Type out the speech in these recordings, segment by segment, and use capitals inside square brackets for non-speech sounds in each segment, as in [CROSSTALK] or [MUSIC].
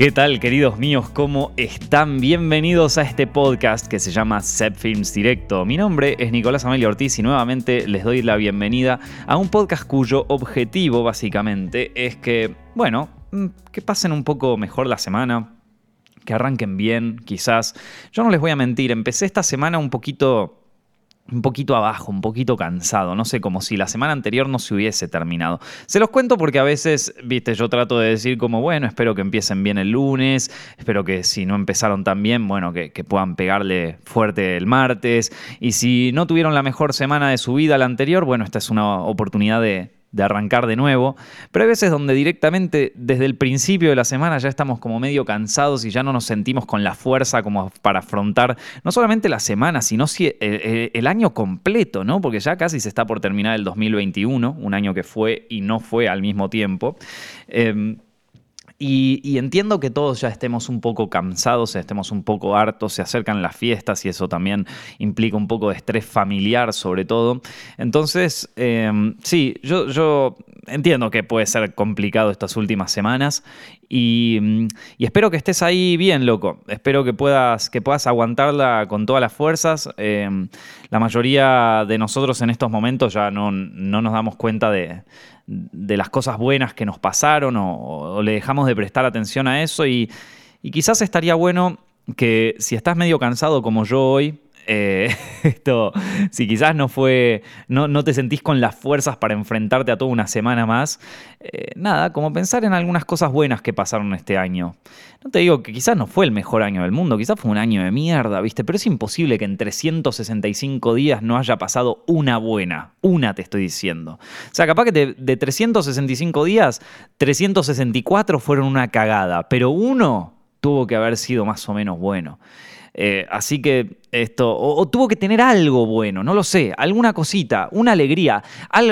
¿Qué tal, queridos míos? ¿Cómo están? Bienvenidos a este podcast que se llama Set Films Directo. Mi nombre es Nicolás Amelio Ortiz y nuevamente les doy la bienvenida a un podcast cuyo objetivo básicamente es que, bueno, mm, que pasen un poco mejor la semana, que arranquen bien, quizás. Yo no les voy a mentir, empecé esta semana un poquito un poquito abajo, un poquito cansado, no sé, como si la semana anterior no se hubiese terminado. Se los cuento porque a veces, viste, yo trato de decir como, bueno, espero que empiecen bien el lunes, espero que si no empezaron tan bien, bueno, que, puedan pegarle fuerte el martes, y si no tuvieron la mejor semana de su vida la anterior, bueno, esta es una oportunidad de, de arrancar de nuevo, pero hay veces donde directamente desde el principio de la semana ya estamos como medio cansados y ya no nos sentimos con la fuerza como para afrontar no solamente la semana, sino el, año completo, ¿no? Porque ya casi se está por terminar el 2021, un año que fue y no fue al mismo tiempo. Em, y, entiendo que todos ya estemos un poco cansados, estemos un poco hartos, se acercan las fiestas y eso también implica un poco de estrés familiar sobre todo. Entonces, em, sí, yo, entiendo que puede ser complicado estas últimas semanas y, espero que estés ahí bien, loco. Espero que puedas, que puedas aguantarla con todas las fuerzas. Em, la mayoría de nosotros en estos momentos ya no, no nos damos cuenta de de las cosas buenas que nos pasaron o, le dejamos de prestar atención a eso y, quizás estaría bueno que si estás medio cansado como yo hoy, eh, [LAUGHS] esto, si quizás no fue, no, no, te sentís con las fuerzas para enfrentarte a toda una semana más, eh, nada, como pensar en algunas cosas buenas que pasaron este año. No te digo que quizás no fue el mejor año del mundo, quizás fue un año de mierda, ¿viste? Pero es imposible que en 365 días no haya pasado una buena, una te estoy diciendo. O sea, capaz que de, de 365 días, 364 fueron una cagada, pero uno tuvo que haber sido más o menos bueno. Eh, así que esto, o, tuvo que tener algo bueno, no lo sé, alguna cosita, una alegría,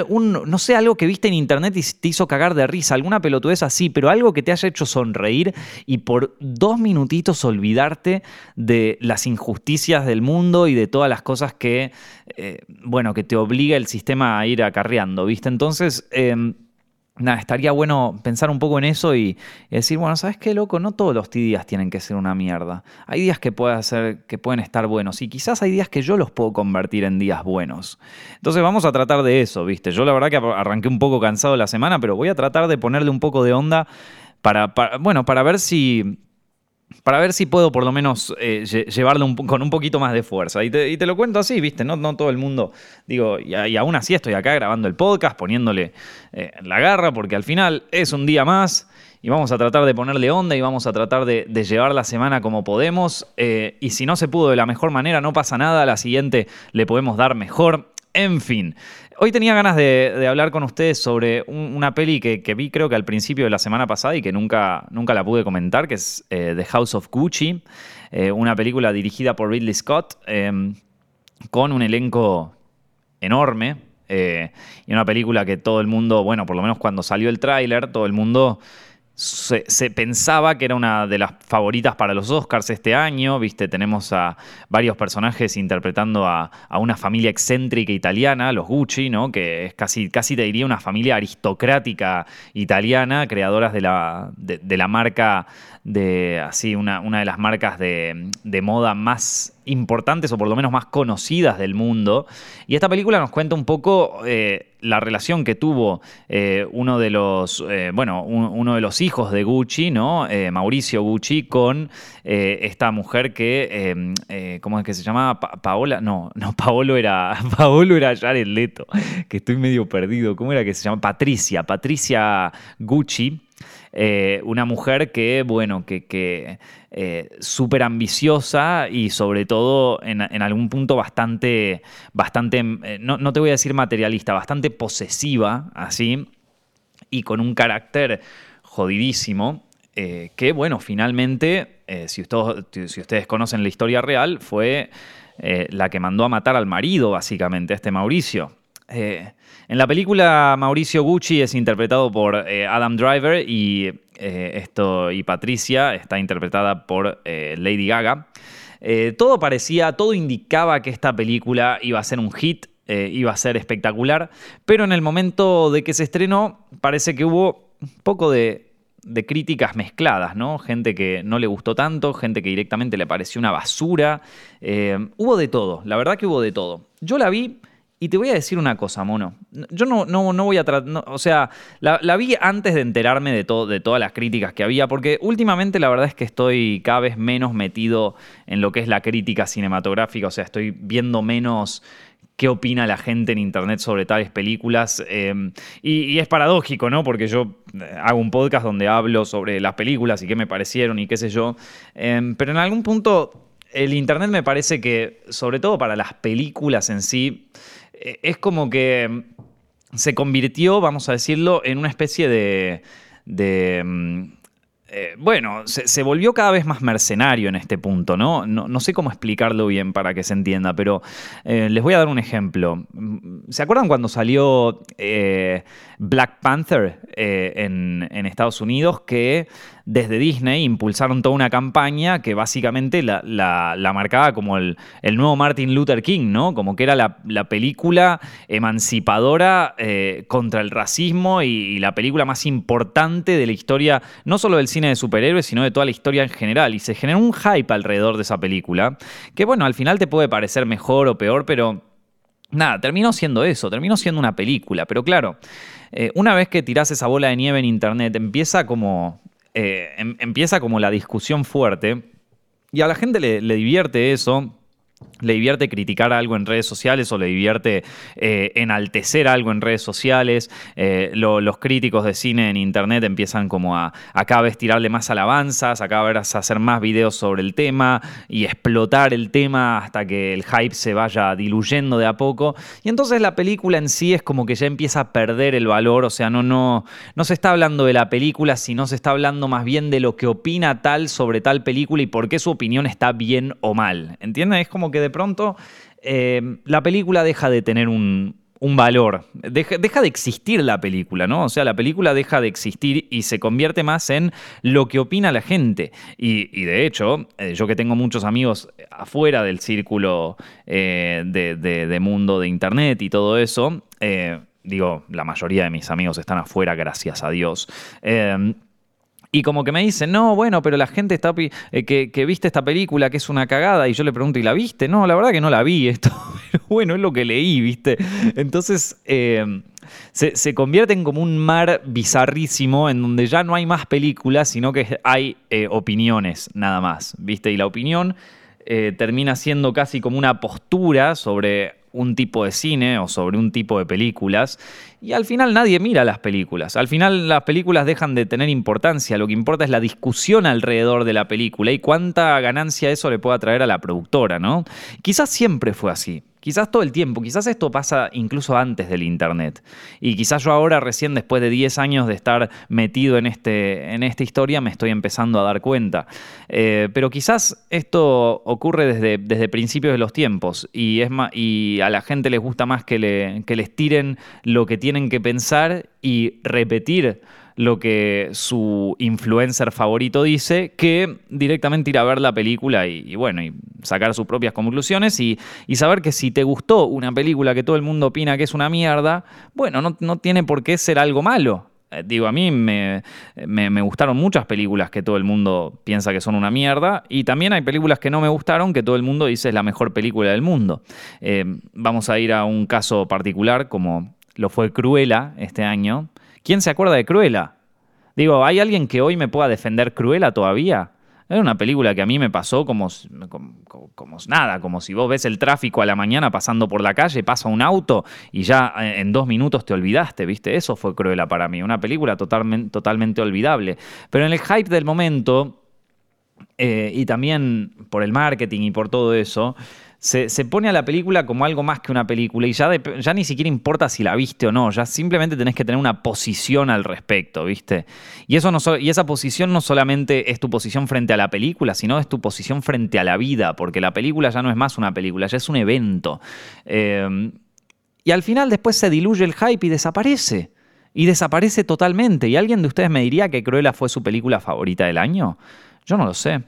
no sé, algo que viste en internet y te hizo cagar de risa, alguna pelotudez así, pero algo que te haya hecho sonreír y por dos minutitos olvidarte de las injusticias del mundo y de todas las cosas que, eh, bueno, que te obliga el sistema a ir acarreando, ¿viste? Entonces... Em, nada, estaría bueno pensar un poco en eso y, decir, bueno, ¿sabes qué, loco? No todos los días tienen que ser una mierda. Hay días que, pueden estar buenos y quizás hay días que yo los puedo convertir en días buenos. Entonces vamos a tratar de eso, ¿viste? Yo la verdad que arranqué un poco cansado la semana, pero voy a tratar de ponerle un poco de onda para bueno, para ver si para ver si puedo por lo menos eh, llevarlo con un poquito más de fuerza. Y te, lo cuento así, ¿viste? No, todo el mundo, digo, y, aún así estoy acá grabando el podcast, poniéndole eh, la garra, porque al final es un día más y vamos a tratar de ponerle onda y vamos a tratar de, llevar la semana como podemos. Eh, y si no se pudo de la mejor manera, no pasa nada, a la siguiente le podemos dar mejor. En fin, hoy tenía ganas de, hablar con ustedes sobre una peli que, vi creo que al principio de la semana pasada y que nunca, nunca la pude comentar, que es eh, The House of Gucci, eh, una película dirigida por Ridley Scott, em, con un elenco enorme. Eh, y una película que todo el mundo, bueno, por lo menos cuando salió el tráiler, todo el mundo se, pensaba que era una de las favoritas para los Oscars este año, viste, tenemos a varios personajes interpretando a, una familia excéntrica italiana, los Gucci, ¿no? Que es casi, casi te diría una familia aristocrática italiana, creadoras de la, de, la marca, de así, una, una de las marcas de, de moda más importantes o por lo menos más conocidas del mundo. Y esta película nos cuenta un poco eh, la relación que tuvo eh, uno de los, eh, bueno, uno de los hijos de Gucci, ¿no? Mauricio Gucci, con esta mujer que, ¿cómo es que se llamaba? Paola, no, no, [LAUGHS] Paolo era, Paolo era Jared Leto, que estoy medio perdido. ¿Cómo era que se llama? Patricia, Patricia Gucci. Eh, una mujer que, bueno, que, que eh, súper ambiciosa y sobre todo en, algún punto bastante, bastante eh, no, te voy a decir materialista, bastante posesiva, así, y con un carácter jodidísimo, que, bueno, finalmente, si, ustedes, si ustedes conocen la historia real, fue la que mandó a matar al marido, básicamente, este Mauricio. En la película Mauricio Gucci es interpretado por eh, Adam Driver y, eh, esto, y Patricia está interpretada por eh, Lady Gaga. todo parecía, todo indicaba que esta película iba a ser un hit, iba a ser espectacular, pero en el momento de que se estrenó parece que hubo un poco de críticas mezcladas, ¿no? Gente que no le gustó tanto, gente que directamente le pareció una basura. Hubo de todo, la verdad que hubo de todo. Yo la vi y te voy a decir una cosa, mono. Yo no, no, no voy a tratar. o sea, la, vi antes de enterarme de, todo, de todas las críticas que había, porque últimamente la verdad es que estoy cada vez menos metido en lo que es la crítica cinematográfica. O sea, estoy viendo menos qué opina la gente en internet sobre tales películas. Em, y, es paradójico, ¿no? Porque yo eh, hago un podcast donde hablo sobre las películas y qué me parecieron y qué sé yo. Em, pero en algún punto. El Internet me parece que, sobre todo para las películas en sí, es como que se convirtió, vamos a decirlo, en una especie de... Mm, eh, bueno, se, volvió cada vez más mercenario en este punto, ¿no? No, sé cómo explicarlo bien para que se entienda, pero eh, les voy a dar un ejemplo. ¿Se acuerdan cuando salió Black Panther en, en Estados Unidos? Que desde Disney impulsaron toda una campaña que básicamente la, marcaba como el, nuevo Martin Luther King, ¿no? Como que era la, película emancipadora eh, contra el racismo y, la película más importante de la historia, no solo del cine de superhéroes, sino de toda la historia en general. Y se generó un hype alrededor de esa película, que bueno, al final te puede parecer mejor o peor, pero nada, terminó siendo eso, terminó siendo una película. Pero claro, eh, una vez que tirás esa bola de nieve en internet, empieza como eh, em, empieza como la discusión fuerte y a la gente le, le divierte eso le divierte criticar algo en redes sociales o le divierte eh, enaltecer algo en redes sociales. Eh, los críticos de cine en internet empiezan como a, a, cada vez tirarle más alabanzas, a cada vez hacer más videos sobre el tema y explotar el tema hasta que el hype se vaya diluyendo de a poco. Y entonces la película en sí es como que ya empieza a perder el valor, o sea, no, no, no se está hablando de la película, sino se está hablando más bien de lo que opina tal sobre tal película y por qué su opinión está bien o mal. ¿Entiendes? Es como que de pronto eh, la película deja de tener un, valor. Deja, de existir la película, ¿no? O sea, la película deja de existir y se convierte más en lo que opina la gente. Y, de hecho, eh, yo que tengo muchos amigos afuera del círculo eh, de, mundo de Internet y todo eso, digo, la mayoría de mis amigos están afuera, gracias a Dios. Y como que me dicen, no, bueno, pero la gente está eh, que, viste esta película que es una cagada. Y yo le pregunto, ¿y la viste? No, la verdad que no la vi esto. [LAUGHS] Pero bueno, es lo que leí, ¿viste? Entonces, eh, se, convierte en como un mar bizarrísimo en donde ya no hay más películas, sino que hay eh, opiniones nada más, ¿viste? Y la opinión termina siendo casi como una postura sobre un tipo de cine o sobre un tipo de películas y al final nadie mira las películas. Al final las películas dejan de tener importancia, lo que importa es la discusión alrededor de la película y cuánta ganancia eso le pueda traer a la productora, ¿no? Quizás siempre fue así. Quizás todo el tiempo, quizás esto pasa incluso antes del Internet. Y quizás yo ahora, recién después de 10 años de estar metido en, este, en esta historia, me estoy empezando a dar cuenta. Eh, pero quizás esto ocurre desde, desde principios de los tiempos y, es y a la gente les gusta más que, le, que les tiren lo que tienen que pensar y repetir lo que su influencer favorito dice que directamente ir a ver la película y, bueno, y sacar sus propias conclusiones y, saber que si te gustó una película que todo el mundo opina que es una mierda, bueno, no, tiene por qué ser algo malo. Eh, digo, a mí me, gustaron muchas películas que todo el mundo piensa que son una mierda y también hay películas que no me gustaron que todo el mundo dice es la mejor película del mundo. Eh, vamos a ir a un caso particular como lo fue Cruella este año, ¿Quién se acuerda de Cruella? Digo, ¿hay alguien que hoy me pueda defender Cruella todavía? Era una película que a mí me pasó como, como, nada, como si vos ves el tráfico a la mañana pasando por la calle, pasa un auto y ya eh, en dos minutos te olvidaste, ¿viste? Eso fue Cruella para mí, una película totalmente, totalmente olvidable. Pero en el hype del momento, eh, y también por el marketing y por todo eso, se, pone a la película como algo más que una película y ya, ya ni siquiera importa si la viste o no, ya simplemente tenés que tener una posición al respecto, ¿viste? Y, eso no y esa posición no solamente es tu posición frente a la película, sino es tu posición frente a la vida, porque la película ya no es más una película, ya es un evento. Em, y al final después se diluye el hype y desaparece. Y desaparece totalmente. ¿Y alguien de ustedes me diría que Cruella fue su película favorita del año? Yo no lo sé.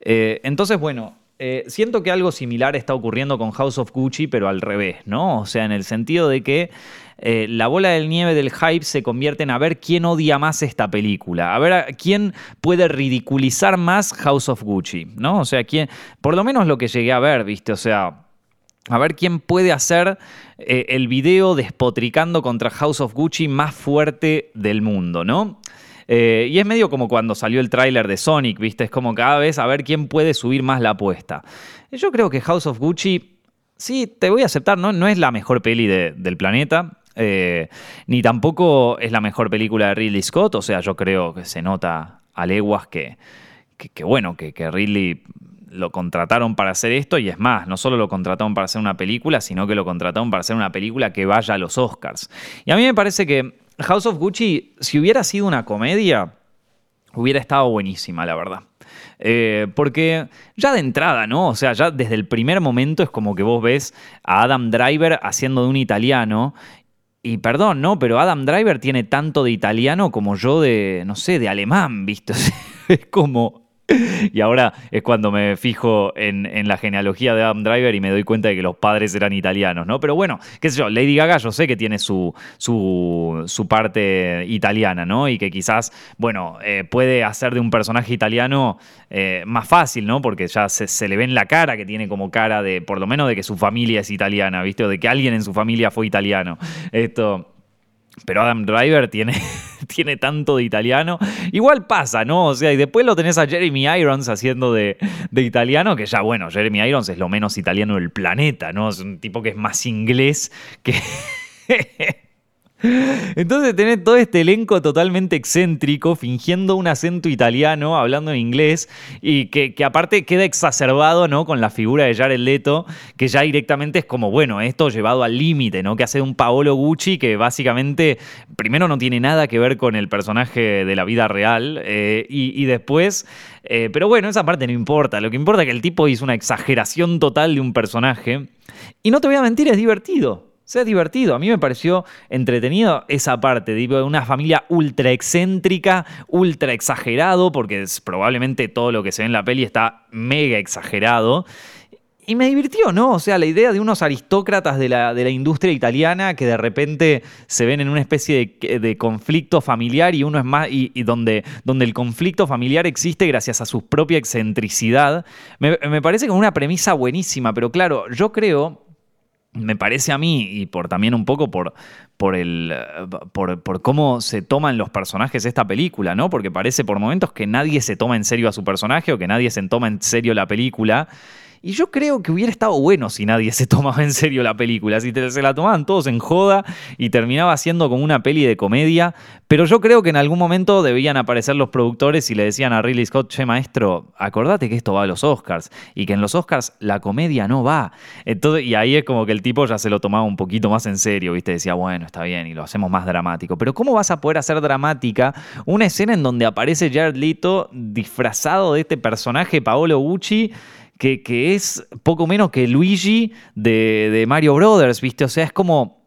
Eh, entonces, bueno, eh, siento que algo similar está ocurriendo con House of Gucci, pero al revés, ¿no? O sea, en el sentido de que eh, la bola del nieve del hype se convierte en a ver quién odia más esta película, a ver quién puede ridiculizar más House of Gucci, ¿no? O sea, quién, por lo menos lo que llegué a ver, ¿viste? O sea, a ver quién puede hacer eh, el video despotricando contra House of Gucci más fuerte del mundo, ¿no? Eh, y es medio como cuando salió el tráiler de Sonic, ¿viste? Es como cada vez a ver quién puede subir más la apuesta. Yo creo que House of Gucci, sí, te voy a aceptar, no, no es la mejor peli del planeta. Eh, ni tampoco es la mejor película de Ridley Scott. O sea, yo creo que se nota a leguas que, que, bueno, que, que Ridley lo contrataron para hacer esto y es más, no solo lo contrataron para hacer una película, sino que lo contrataron para hacer una película que vaya a los Oscars. Y a mí me parece que House of Gucci, si hubiera sido una comedia, hubiera estado buenísima, la verdad. Eh, porque ya de entrada, ¿no? O sea, ya desde el primer momento es como que vos ves a Adam Driver haciendo de un italiano. Y perdón, ¿no? Pero Adam Driver tiene tanto de italiano como yo de, no sé, de alemán, ¿viste? [LAUGHS] es como [LAUGHS] y ahora es cuando me fijo en, la genealogía de Adam Driver y me doy cuenta de que los padres eran italianos, ¿no? Pero bueno, qué sé yo, Lady Gaga yo sé que tiene su, su, parte italiana, ¿no? Y que quizás, bueno, eh, puede hacer de un personaje italiano eh, más fácil, ¿no? Porque ya se, se, le ve en la cara que tiene como cara de, por lo menos de que su familia es italiana, ¿viste? O de que alguien en su familia fue italiano. Esto... Pero Adam Driver tiene, [LAUGHS] tiene tanto de italiano. Igual pasa, ¿no? O sea, y después lo tenés a Jeremy Irons haciendo de, de, italiano, que ya, bueno, Jeremy Irons es lo menos italiano del planeta, ¿no? Es un tipo que es más inglés que... [LAUGHS] Entonces tenés todo este elenco totalmente excéntrico, fingiendo un acento italiano, hablando en inglés, y que, aparte queda exacerbado ¿no? con la figura de Jared Leto, que ya directamente es como, bueno, esto llevado al límite, ¿no? Que hace un Paolo Gucci que básicamente, primero no tiene nada que ver con el personaje de la vida real, eh, y, después... Eh, pero bueno, esa parte no importa. Lo que importa es que el tipo hizo una exageración total de un personaje. Y no te voy a mentir, es divertido sea divertido. A mí me pareció entretenido esa parte, de una familia ultra excéntrica, ultra exagerado, porque es, probablemente todo lo que se ve en la peli está mega exagerado. Y me divirtió, ¿no? O sea, la idea de unos aristócratas de la, de la industria italiana que de repente se ven en una especie de, conflicto familiar y uno es más. y, donde, donde el conflicto familiar existe gracias a su propia excentricidad. Me, me parece como una premisa buenísima, pero claro, yo creo me parece a mí, y por también un poco por, por, el, por, por, cómo se toman los personajes esta película, ¿no? Porque parece por momentos que nadie se toma en serio a su personaje o que nadie se toma en serio la película. Y yo creo que hubiera estado bueno si nadie se [LAUGHS] tomaba en serio la película, si se la tomaban todos en joda y terminaba siendo como una peli de comedia. Pero yo creo que en algún momento debían aparecer los productores y le decían a Ridley Scott, che maestro, acordate que esto va a los Oscars y que en los Oscars la comedia no va. Entonces, y ahí es como que el tipo ya se lo tomaba un poquito más en serio, ¿viste? Decía, bueno, está bien y lo hacemos más dramático. Pero ¿cómo vas a poder hacer dramática una escena en donde aparece Jared Leto disfrazado de este personaje Paolo Gucci? Que, es poco menos que Luigi de, de Mario Brothers, ¿viste? O sea, es como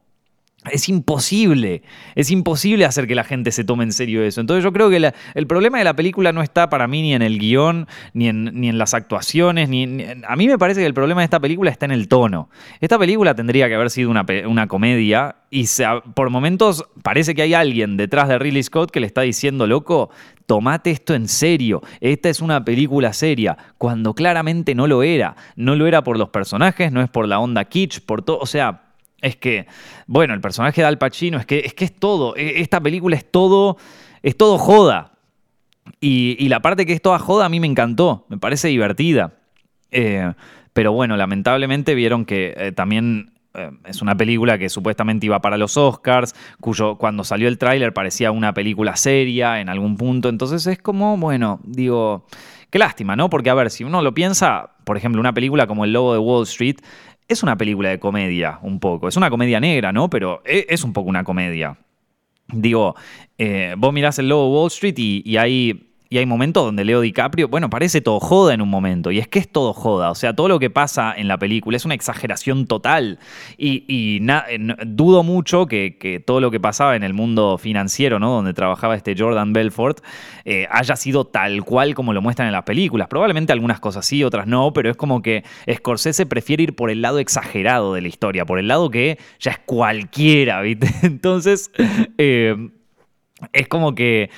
es imposible, es imposible hacer que la gente se tome en serio eso. Entonces yo creo que el problema de la película no está para mí ni en el guion, ni en, ni en las actuaciones, ni, a mí me parece que el problema de esta película está en el tono. Esta película tendría que haber sido una, una comedia y por momentos parece que hay alguien detrás de Ridley Scott que le está diciendo, loco, tomate esto en serio, esta es una película seria, cuando claramente no lo era. No lo era por los personajes, no es por la onda kitsch, por todo, o sea es que, bueno, el personaje de Al Pacino es que es, que es todo. E, esta película es todo, es todo joda. Y, la parte que es toda joda a mí me encantó, me parece divertida. Eh, pero bueno, lamentablemente vieron que eh, también eh, es una película que supuestamente iba para los Oscars, cuyo cuando salió el tráiler parecía una película seria en algún punto. Entonces es como, bueno, digo, qué lástima, ¿no? Porque a ver, si uno lo piensa, por ejemplo, una película como El Lobo de Wall Street es una película de comedia, un poco. Es una comedia negra, ¿no? Pero e, es un poco una comedia. Digo, eh, vos mirás el Lobo Wall Street y, hay y hay momentos donde Leo DiCaprio, bueno, parece todo joda en un momento, y es que es todo joda, o sea, todo lo que pasa en la película es una exageración total, y, dudo mucho que, todo lo que pasaba en el mundo financiero, ¿no? Donde trabajaba este Jordan Belfort, eh, haya sido tal cual como lo muestran en las películas. Probablemente algunas cosas sí, otras no, pero es como que Scorsese prefiere ir por el lado exagerado de la historia, por el lado que ya es cualquiera, ¿viste? [LAUGHS] Entonces... Eh, es como que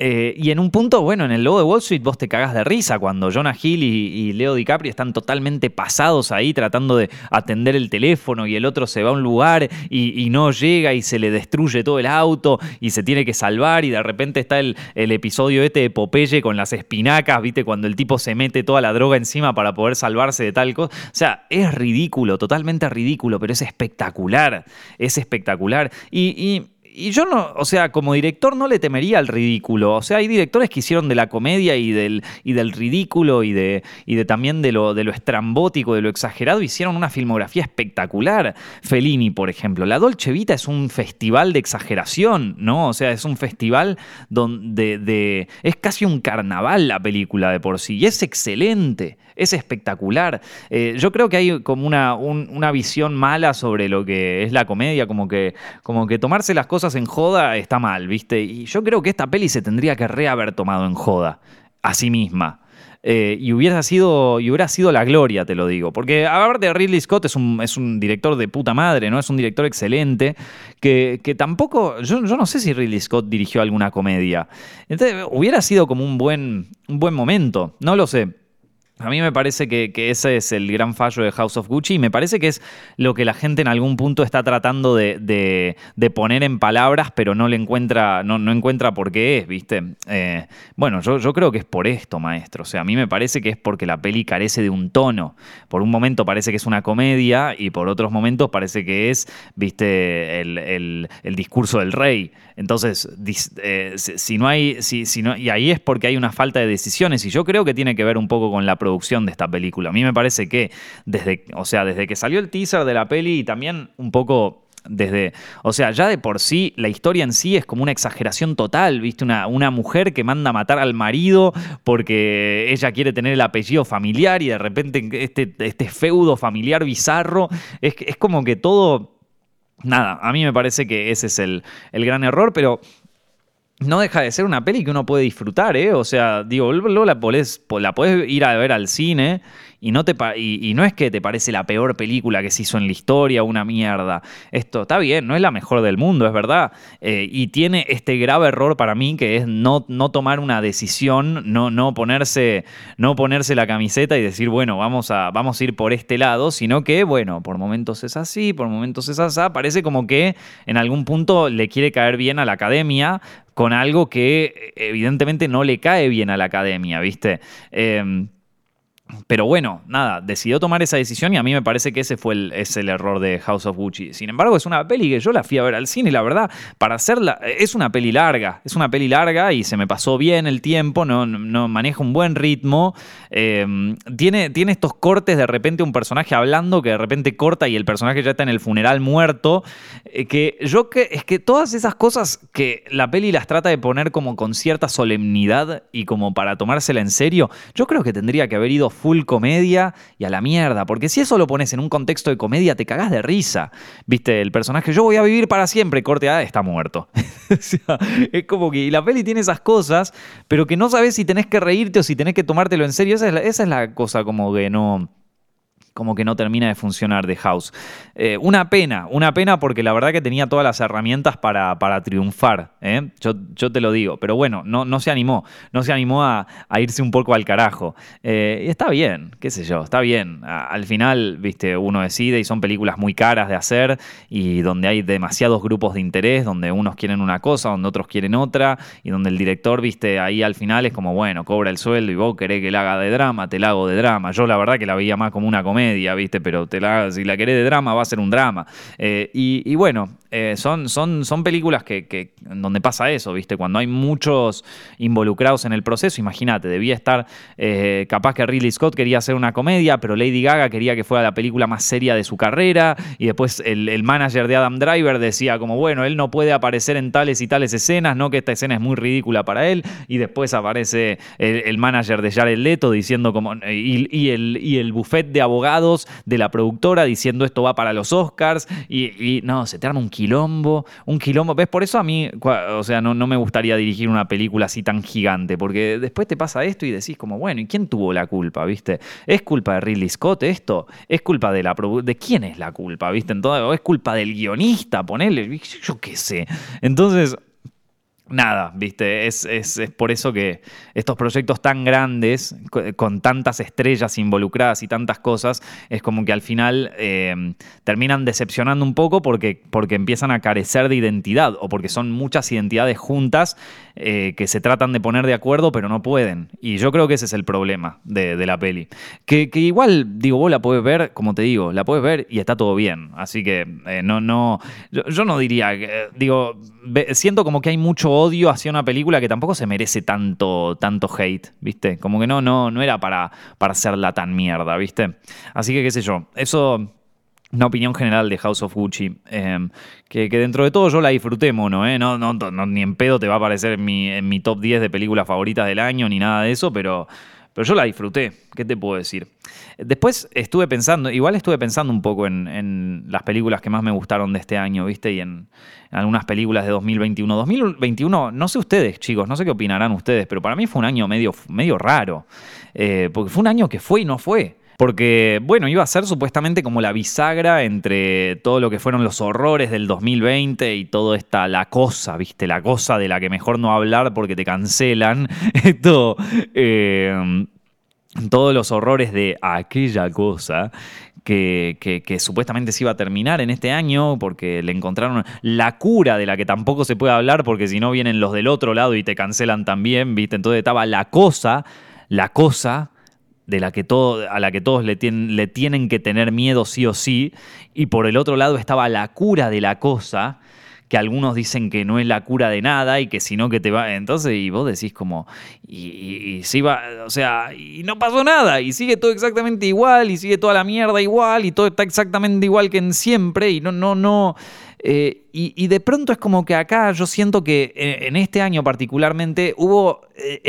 eh, y en un punto, bueno, en el logo de Wall Street vos te cagás de risa cuando Jonah Hill y, Leo DiCaprio están totalmente pasados ahí tratando de atender el teléfono y el otro se va a un lugar y, no llega y se le destruye todo el auto y se tiene que salvar y de repente está el, episodio este de Popeye con las espinacas, viste, cuando el tipo se mete toda la droga encima para poder salvarse de tal cosa. O sea, es ridículo, totalmente ridículo, pero es espectacular, es espectacular. y yo no, o sea, como director no le temería al ridículo. O sea, hay directores que hicieron de la comedia y del, y del ridículo y de, y de también de lo, de lo estrambótico, de lo exagerado, hicieron una filmografía espectacular. Fellini, por ejemplo. La Dolce Vita es un festival de exageración, ¿no? O sea, es un festival donde de, es casi un carnaval la película de por sí. Y es excelente, es espectacular. Eh, yo creo que hay como una, una visión mala sobre lo que es la comedia, como que, como que tomarse las cosas en joda está mal, ¿viste? Y yo creo que esta peli se tendría que re haber tomado en joda a sí misma. Eh, y, hubiera sido, y hubiera sido la gloria, te lo digo. Porque hablar de Ridley Scott es un, es un director de puta madre, ¿no? Es un director excelente, que, que tampoco, yo, yo, no sé si Ridley Scott dirigió alguna comedia. Entonces, hubiera sido como un buen, un buen momento, no lo sé. A mí me parece que, ese es el gran fallo de House of Gucci y me parece que es lo que la gente en algún punto está tratando de, poner en palabras, pero no le encuentra, no, encuentra por qué es, ¿viste? Eh, bueno, yo, yo, creo que es por esto, maestro. O sea, a mí me parece que es porque la peli carece de un tono. Por un momento parece que es una comedia y por otros momentos parece que es, ¿viste? El, discurso del rey. Entonces, eh, si no hay, si, no, y ahí es porque hay una falta de decisiones y yo creo que tiene que ver un poco con la de esta película. A mí me parece que desde, o sea, desde que salió el teaser de la peli y también un poco desde, o sea, ya de por sí la historia en sí es como una exageración total, ¿viste? Una, una mujer que manda a matar al marido porque ella quiere tener el apellido familiar y de repente este, este feudo familiar bizarro, es, es como que todo... Nada, a mí me parece que ese es el, el gran error, pero no deja de ser una peli que uno puede disfrutar, ¿eh? O sea, digo, la podés, ir a ver al cine y no, te y, no es que te parece la peor película que se hizo en la historia, una mierda. Esto está bien, no es la mejor del mundo, es verdad. Eh, y tiene este grave error para mí que es no, no tomar una decisión, no, no, ponerse, no ponerse la camiseta y decir, bueno, vamos a, vamos a ir por este lado, sino que, bueno, por momentos es así, por momentos es así. Parece como que en algún punto le quiere caer bien a la academia, con algo que evidentemente no le cae bien a la academia, ¿viste? Eh, pero bueno, nada, decidió tomar esa decisión y a mí me parece que ese fue el, es el error de House of Gucci. Sin embargo, es una peli que yo la fui a ver al cine la verdad, para hacerla, es una peli larga, es una peli larga y se me pasó bien el tiempo, no, no maneja un buen ritmo, em, tiene, tiene estos cortes de repente un personaje hablando que de repente corta y el personaje ya está en el funeral muerto, eh, que yo que, es que todas esas cosas que la peli las trata de poner como con cierta solemnidad y como para tomársela en serio, yo creo que tendría que haber ido full comedia y a la mierda. Porque si eso lo pones en un contexto de comedia, te cagás de risa. Viste, el personaje, yo voy a vivir para siempre, corte A, está muerto. [LAUGHS] es como que y la peli tiene esas cosas, pero que no sabes si tenés que reírte o si tenés que tomártelo en serio. Esa es la, esa es la cosa como que no como que no termina de funcionar de House. Eh, una pena, una pena porque la verdad que tenía todas las herramientas para, para triunfar, ¿eh? yo, yo, te lo digo, pero bueno, no, no se animó, no se animó a, irse un poco al carajo. Eh, y está bien, qué sé yo, está bien. al final, viste, uno decide y son películas muy caras de hacer y donde hay demasiados grupos de interés, donde unos quieren una cosa, donde otros quieren otra, y donde el director, viste, ahí al final es como, bueno, cobra el sueldo y vos querés que la haga de drama, te la hago de drama. Yo la verdad que la veía más como una comedia ¿viste? Pero te la, si la querés de drama, va a ser un drama. Eh, y, bueno, eh, son, son, son películas que, donde pasa eso, ¿viste? Cuando hay muchos involucrados en el proceso, imagínate, debía estar, eh, capaz que Ridley Scott quería hacer una comedia, pero Lady Gaga quería que fuera la película más seria de su carrera, y después el, el, manager de Adam Driver decía como, bueno, él no puede aparecer en tales y tales escenas, no que esta escena es muy ridícula para él, y después aparece el, manager de Jared Leto diciendo como, y, el, y el buffet de abogados de la productora diciendo esto va para los Oscars, y, y no, se te arma un quilombo, un quilombo. ¿Ves? Por eso a mí, o sea, no, no me gustaría dirigir una película así tan gigante, porque después te pasa esto y decís como, bueno, ¿y quién tuvo la culpa, viste? ¿Es culpa de Ridley Scott esto? ¿Es culpa de la de quién es la culpa, viste? ¿O es culpa del guionista? Ponele, yo qué sé. Entonces, nada, viste, es, es, por eso que estos proyectos tan grandes, con, tantas estrellas involucradas y tantas cosas, es como que al final eh, terminan decepcionando un poco porque, porque empiezan a carecer de identidad o porque son muchas identidades juntas eh, que se tratan de poner de acuerdo pero no pueden. Y yo creo que ese es el problema de, la peli. Que, igual, digo, vos la puedes ver, como te digo, la puedes ver y está todo bien. Así que eh, no, no, yo, no diría, digo, siento como que hay mucho odio hacia una película que tampoco se merece tanto, tanto hate, ¿viste? Como que no, no, no era para, para hacerla tan mierda, ¿viste? Así que qué sé yo, eso una opinión general de House of Gucci, em, que, dentro de todo yo la disfruté, mono, ¿eh? No, no, ni en pedo te va a aparecer mi, en mi top 10 de películas favoritas del año, ni nada de eso, pero, pero yo la disfruté, ¿qué te puedo decir? Después estuve pensando, igual estuve pensando un poco en, las películas que más me gustaron de este año, ¿viste? Y en, algunas películas de 2021. 2021, no sé ustedes, chicos, no sé qué opinarán ustedes, pero para mí fue un año medio, medio raro, eh, porque fue un año que fue y no fue. Porque, bueno, iba a ser supuestamente como la bisagra entre todo lo que fueron los horrores del 2020 y toda esta, la cosa, ¿viste? La cosa de la que mejor no hablar porque te cancelan. [LAUGHS] Esto, eh, todos los horrores de aquella cosa. Que, que, supuestamente se iba a terminar en este año porque le encontraron la cura de la que tampoco se puede hablar porque si no vienen los del otro lado y te cancelan también, ¿viste? Entonces estaba la cosa, la cosa de la que todo, a la que todos le, tienen, le tienen que tener miedo sí o sí, y por el otro lado estaba la cura de la cosa, que algunos dicen que no es la cura de nada y que sino que te va. Entonces, y vos decís como, y, si va, o sea, y no pasó nada, y sigue todo exactamente igual, y sigue toda la mierda igual, y todo está exactamente igual que en siempre, y no, no, no. Eh, y, de pronto es como que acá yo siento que eh, en este año particularmente hubo, eh,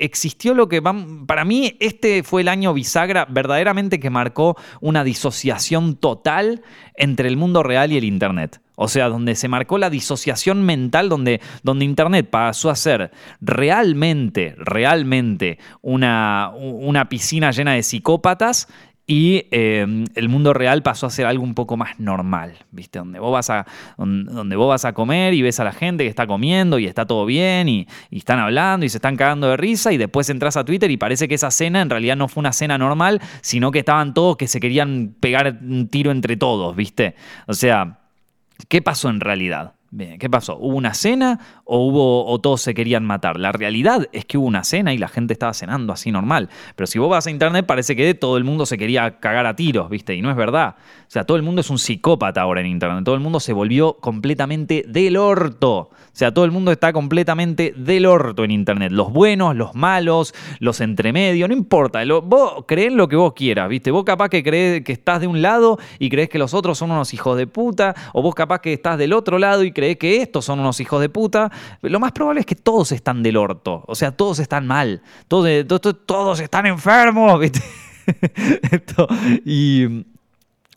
existió lo que para mí este fue el año bisagra verdaderamente que marcó una disociación total entre el mundo real y el Internet. O sea, donde se marcó la disociación mental, donde, donde Internet pasó a ser realmente, realmente una, una piscina llena de psicópatas y em, el mundo real pasó a ser algo un poco más normal, ¿viste? Donde vos, vas a, donde vos vas a comer y ves a la gente que está comiendo y está todo bien y, están hablando y se están cagando de risa y después entras a Twitter y parece que esa cena en realidad no fue una cena normal, sino que estaban todos que se querían pegar un tiro entre todos, ¿viste? O sea, ¿qué pasó en realidad? Bien, ¿qué pasó? ¿Hubo una cena o, hubo, o todos se querían matar? La realidad es que hubo una cena y la gente estaba cenando así normal. Pero si vos vas a internet parece que todo el mundo se quería cagar a tiros, ¿viste? Y no es verdad. O sea, todo el mundo es un psicópata ahora en internet. Todo el mundo se volvió completamente del orto. O sea, todo el mundo está completamente del orto en internet. Los buenos, los malos, los entremedios, no importa. vos crees lo que vos quieras, ¿viste? Vos capaz que crees que estás de un lado y crees que los otros son unos hijos de puta. O vos capaz que estás del otro lado y crees que estos son unos hijos de puta, lo más probable es que todos están del orto. O sea, todos están mal. Todos, todos, están enfermos. [LAUGHS] y,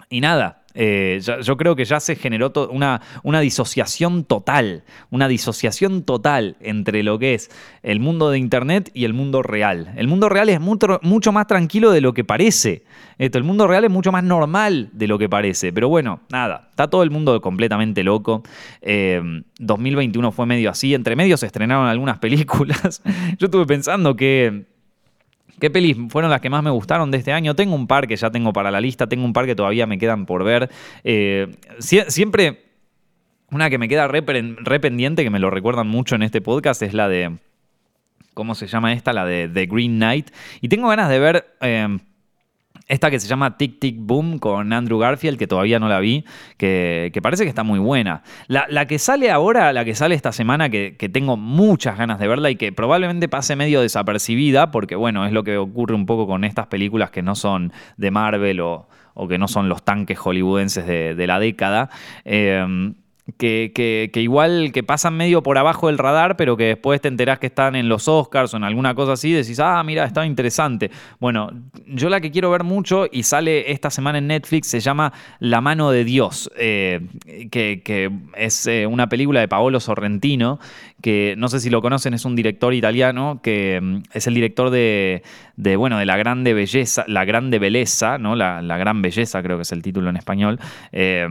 y nada. Eh, yo, creo que ya se generó una, una, disociación total, una disociación total entre lo que es el mundo de Internet y el mundo real. El mundo real es mucho, mucho más tranquilo de lo que parece. Esto, el mundo real es mucho más normal de lo que parece. Pero bueno, nada, está todo el mundo completamente loco. 2021 eh, fue medio así. Entre medios se estrenaron algunas [LAUGHS] películas. Yo estuve pensando que ¿Qué pelis fueron las que más me gustaron de este año? Tengo un par que ya tengo para la lista, tengo un par que todavía me quedan por ver. Eh, siempre una que me queda re, pendiente, que me lo recuerdan mucho en este podcast, es la de... ¿Cómo se llama esta? La de The Green Knight. Y tengo ganas de ver... Eh, esta que se llama Tic Tic Boom con Andrew Garfield, que todavía no la vi, que, parece que está muy buena. La, que sale ahora, la que sale esta semana, que, tengo muchas ganas de verla y que probablemente pase medio desapercibida, porque bueno, es lo que ocurre un poco con estas películas que no son de Marvel o, que no son los tanques hollywoodenses de, la década. Eh, que, igual que pasan medio por abajo del radar, pero que después te enterás que están en los Oscars o en alguna cosa así, decís, ah, mira, estaba interesante. Bueno, yo la que quiero ver mucho y sale esta semana en Netflix se llama La mano de Dios, eh, que, es eh, una película de Paolo Sorrentino, que no sé si lo conocen, es un director italiano que mm, es el director de, bueno, de La Grande Belleza, La Grande Belleza, ¿no? La, Gran Belleza creo que es el título en español. Eh,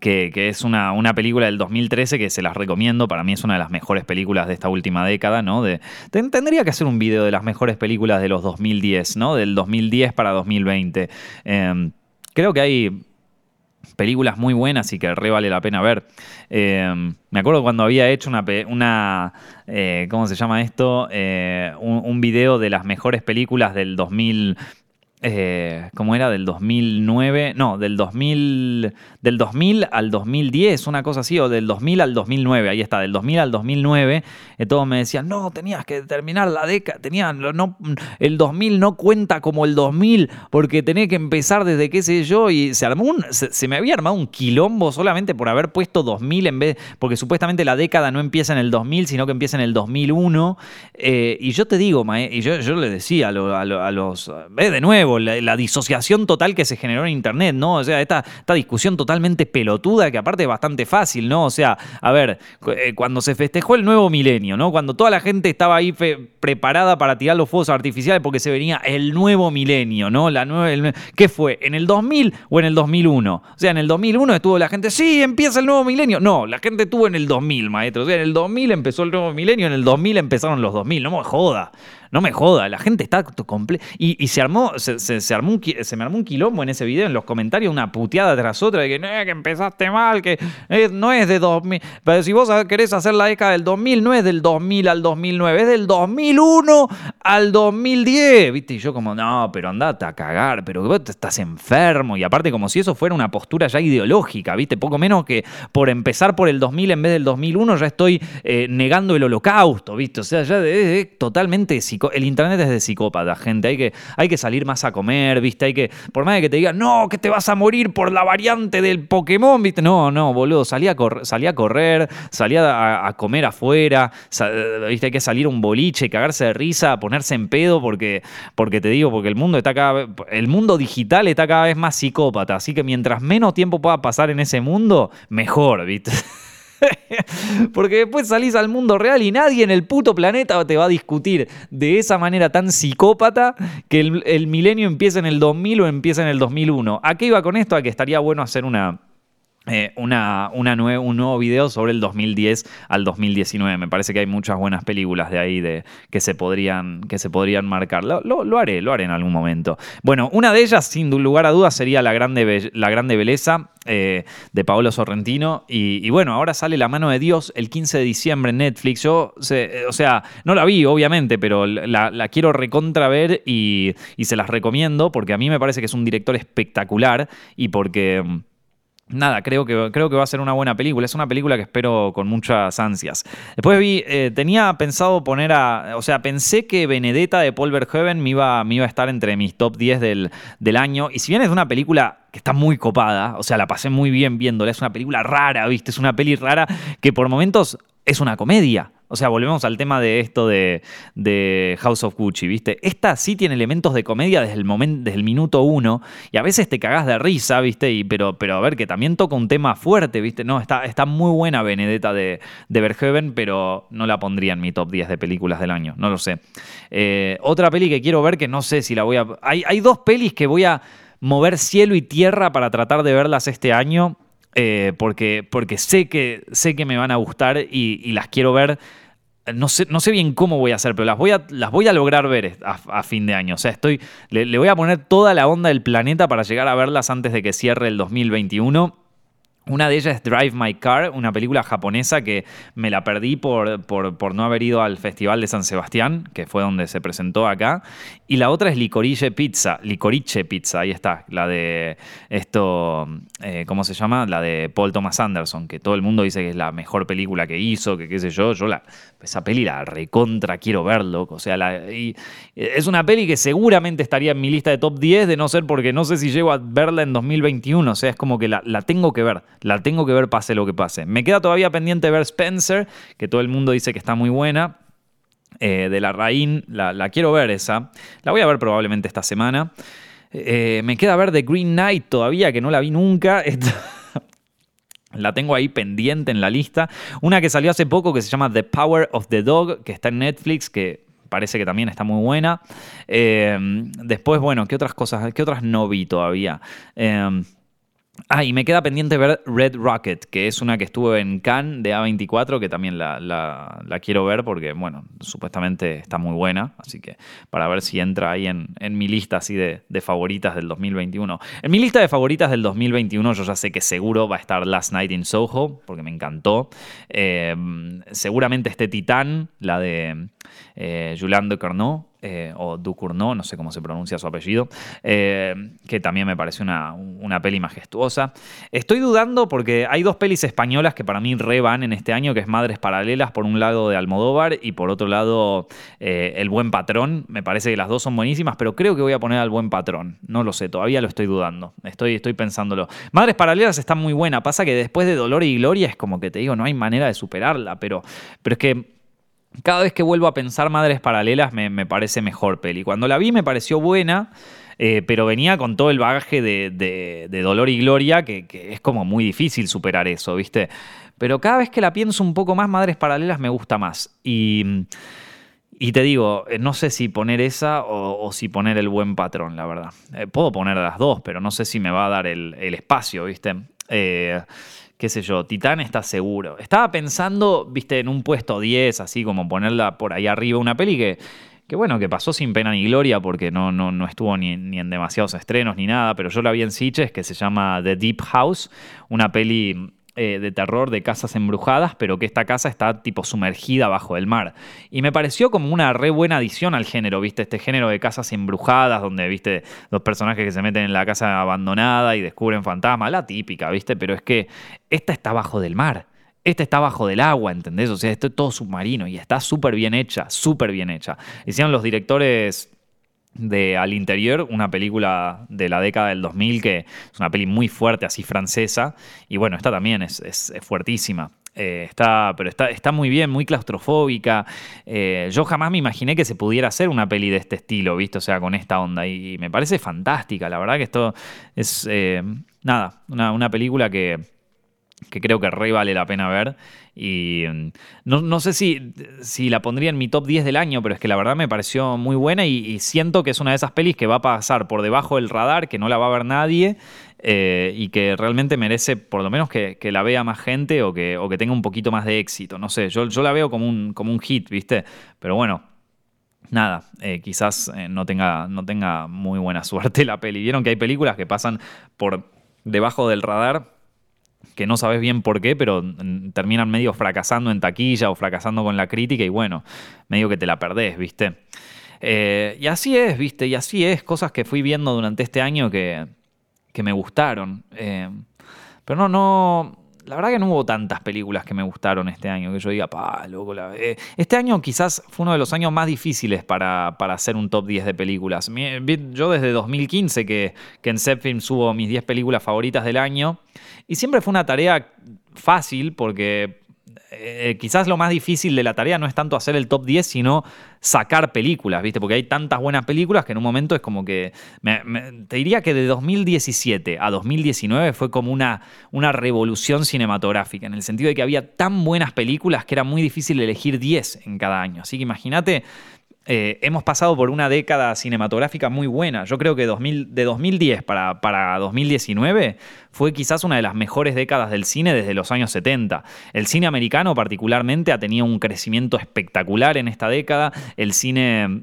que, es una, una, película del 2013 que se las recomiendo. Para mí es una de las mejores películas de esta última década, ¿no? De, tendría que hacer un video de las mejores películas de los 2010, ¿no? Del 2010 para 2020. Em, creo que hay películas muy buenas y que re vale la pena ver. Em, me acuerdo cuando había hecho una, una eh, ¿cómo se llama esto? Eh, un, un, video de las mejores películas del 2000, eh, ¿cómo era? Del 2009, no, del 2000, del 2000 al 2010, una cosa así, o del 2000 al 2009, ahí está, del 2000 al 2009, eh, todos me decían, no, tenías que terminar la década, tenían, no, el 2000 no cuenta como el 2000, porque tenía que empezar desde qué sé yo, y se armó un, se, me había armado un quilombo solamente por haber puesto 2000 en vez, porque supuestamente la década no empieza en el 2000, sino que empieza en el 2001, eh, y yo te digo, y yo, yo le decía a, a los, ve de nuevo, la, disociación total que se generó en Internet, ¿no? O sea, esta, esta discusión totalmente pelotuda que aparte es bastante fácil, ¿no? O sea, a ver, eh, cuando se festejó el nuevo milenio, ¿no? Cuando toda la gente estaba ahí preparada para tirar los fuegos artificiales porque se venía el nuevo milenio, ¿no? La nueva, ¿Qué fue? ¿En el 2000 o en el 2001? O sea, en el 2001 estuvo la gente, sí, empieza el nuevo milenio. No, la gente estuvo en el 2000, maestro. O sea, en el 2000 empezó el nuevo milenio, en el 2000 empezaron los 2000. No me joda. No me joda, la gente está completa. Y, se armó, se, armó un, se me armó un quilombo en ese video, en los comentarios, una puteada tras otra de que, no, que empezaste mal, que no es de 2000. Pero si vos querés hacer la década del 2000, no es del 2000 al 2009, es del 2001 al 2010. ¿Viste? Y yo, como, no, pero andate a cagar, pero vos estás enfermo. Y aparte, como si eso fuera una postura ya ideológica, ¿viste? Poco menos que por empezar por el 2000 en vez del 2001, ya estoy eh, negando el holocausto, ¿viste? O sea, ya es, totalmente el internet es de psicópata, gente. Hay que, hay que salir más a comer, ¿viste? Hay que, por más de que te digan, no, que te vas a morir por la variante del Pokémon, ¿viste? No, no, boludo. Salí a, a correr, salí a, comer afuera, ¿viste? Hay que salir a un boliche, cagarse de risa, ponerse en pedo, porque, porque te digo, porque el mundo está cada el mundo digital está cada vez más psicópata. Así que mientras menos tiempo pueda pasar en ese mundo, mejor, ¿viste? [LAUGHS] [LAUGHS] Porque después salís al mundo real y nadie en el puto planeta te va a discutir de esa manera tan psicópata que el, milenio empieza en el 2000 o empieza en el 2001. ¿A qué iba con esto? A que estaría bueno hacer una, eh, un nuevo video sobre el 2010 al 2019. Me parece que hay muchas buenas películas de ahí de, que, se podrían, que se podrían marcar. Lo, haré, lo haré en algún momento. Bueno, una de ellas, sin lugar a dudas, sería La Grande, la grande Belleza eh, de Paolo Sorrentino. Y, bueno, ahora sale La Mano de Dios el 15 de diciembre en Netflix. Yo, o sea, no la vi, obviamente, pero la, quiero recontra ver y, y se las recomiendo porque a mí me parece que es un director espectacular y porque Nada, creo que, creo que va a ser una buena película. Es una película que espero con muchas ansias. Después vi, eh, tenía pensado poner a. O sea, pensé que Benedetta de Paul Verhoeven me iba, iba a estar entre mis top 10 del, del año. Y si bien es una película que está muy copada, o sea, la pasé muy bien viéndola. Es una película rara, ¿viste? Es una peli rara que por momentos es una comedia. O sea, volvemos al tema de esto de, House of Gucci, ¿viste? Esta sí tiene elementos de comedia desde el, desde el minuto uno y a veces te cagás de risa, ¿viste? Y, pero, pero a ver, que también toca un tema fuerte, ¿viste? No, está, está muy buena Benedetta de, de Verhoeven, pero no la pondría en mi top 10 de películas del año, no lo sé. Eh, otra peli que quiero ver que no sé si la voy a... Hay, hay dos pelis que voy a mover cielo y tierra para tratar de verlas este año. Eh, porque, porque sé, que, sé que me van a gustar y, las quiero ver. No sé, no sé, bien cómo voy a hacer, pero las voy a, las voy a lograr ver a, fin de año. O sea, estoy, le, voy a poner toda la onda del planeta para llegar a verlas antes de que cierre el 2021. Una de ellas es Drive My Car, una película japonesa que me la perdí por, por, no haber ido al Festival de San Sebastián, que fue donde se presentó acá. Y la otra es Licorice Pizza, Licorice Pizza, ahí está, la de esto, eh, ¿cómo se llama? La de Paul Thomas Anderson, que todo el mundo dice que es la mejor película que hizo, que qué sé yo. Yo la, esa peli la recontra quiero verlo. O sea, la, es una peli que seguramente estaría en mi lista de top 10, de no ser porque no sé si llego a verla en 2021. O sea, es como que la tengo que ver la tengo que ver pase lo que pase. Me queda todavía pendiente ver Spencer, que todo el mundo dice que está muy buena. Eh, de la Rain, la, quiero ver esa. La voy a ver probablemente esta semana. Eh, me queda ver The Green Knight todavía, que no la vi nunca. [LAUGHS] La tengo ahí pendiente en la lista. Una que salió hace poco que se llama The Power of the Dog, que está en Netflix, que parece que también está muy buena. Eh, después, bueno, ¿qué otras cosas? ¿Qué otras no vi todavía? Ah, y me queda pendiente ver Red Rocket, que es una que estuvo en Cannes de A24, que también la, quiero ver porque, bueno, supuestamente está muy buena, así que para ver si entra ahí en, mi lista así de, favoritas del 2021. En mi lista de favoritas del 2021 yo ya sé que seguro va a estar Last Night in Soho, porque me encantó. Eh, seguramente este Titán, la de eh, Julian de Carnot, eh, o Ducournau, no sé cómo se pronuncia su apellido, eh, que también me parece una, una, peli majestuosa. Estoy dudando porque hay dos pelis españolas que para mí re van en este año, que es Madres Paralelas, por un lado de Almodóvar y por otro lado eh, El Buen Patrón. Me parece que las dos son buenísimas, pero creo que voy a poner al Buen Patrón. No lo sé, todavía lo estoy dudando. Estoy, estoy pensándolo. Madres Paralelas está muy buena, pasa que después de Dolor y Gloria es como que te digo, no hay manera de superarla, pero, pero es que cada vez que vuelvo a pensar Madres Paralelas me, parece mejor peli. Cuando la vi me pareció buena, eh, pero venía con todo el bagaje de, Dolor y Gloria, que, es como muy difícil superar eso, ¿viste? Pero cada vez que la pienso un poco más, Madres Paralelas me gusta más. Y, te digo, eh, no sé si poner esa o, si poner el buen patrón, la verdad. Eh, puedo poner las dos, pero no sé si me va a dar el, el espacio, ¿viste? Qué sé yo, Titán está seguro. Estaba pensando, viste, en un puesto 10, así como ponerla por ahí arriba, una peli que, que bueno, que pasó sin pena ni gloria porque no, no, no estuvo ni, ni, en demasiados estrenos ni nada, pero yo la vi en Sitges, que se llama The Deep House, una peli eh, de terror de casas embrujadas, pero que esta casa está tipo sumergida bajo el mar. Y me pareció como una re buena adición al género, ¿viste? Este género de casas embrujadas, donde, ¿viste? Los personajes que se meten en la casa abandonada y descubren fantasmas, la típica, ¿viste? Pero es que esta está bajo del mar. Esta está bajo del agua, ¿entendés? O sea, esto es todo submarino y está súper bien hecha, súper bien hecha. Hicieron los directores de Al Interior, una película de la década del 2000 que es una peli muy fuerte, así francesa, y bueno, esta también es, fuertísima. Eh, está, pero está, está muy bien, muy claustrofóbica. Eh, yo jamás me imaginé que se pudiera hacer una peli de este estilo, ¿viste? O sea, con esta onda. Y, me parece fantástica. La verdad que esto es, eh, nada, una película que, que creo que re vale la pena ver. Y mm, no, sé si, si, la pondría en mi top 10 del año, pero es que la verdad me pareció muy buena y, siento que es una de esas pelis que va a pasar por debajo del radar, que no la va a ver nadie eh, y que realmente merece por lo menos que, la vea más gente o que, o que, tenga un poquito más de éxito. No sé, yo, yo la veo como un, como un hit, ¿viste? Pero bueno, nada, eh, quizás eh, no, tenga, no tenga muy buena [LAUGHS] suerte la peli. Vieron que hay películas que pasan por debajo del radar que no sabes bien por qué, pero terminan medio fracasando en taquilla o fracasando con la crítica y bueno, medio que te la perdés, ¿viste? Eh, y así es, ¿viste? Y así es, cosas que fui viendo durante este año que, que me gustaron. Eh, pero no, no, la verdad que no hubo tantas películas que me gustaron este año, que yo diga, pa, loco, la... Este año quizás fue uno de los años más difíciles para, para hacer un top 10 de películas. Yo desde 2015 que, que en Zepfilm subo mis 10 películas favoritas del año, y siempre fue una tarea fácil porque eh, quizás lo más difícil de la tarea no es tanto hacer el top 10, sino sacar películas, ¿viste? Porque hay tantas buenas películas que en un momento es como que. te diría que de 2017 a 2019 fue como una, una revolución cinematográfica, en el sentido de que había tan buenas películas que era muy difícil elegir 10 en cada año. Así que imagínate eh, hemos pasado por una década cinematográfica muy buena. Yo creo que de 2010 para, para 2019 fue quizás una de las mejores décadas del cine desde los años 70. El cine americano particularmente ha tenido un crecimiento espectacular en esta década. El cine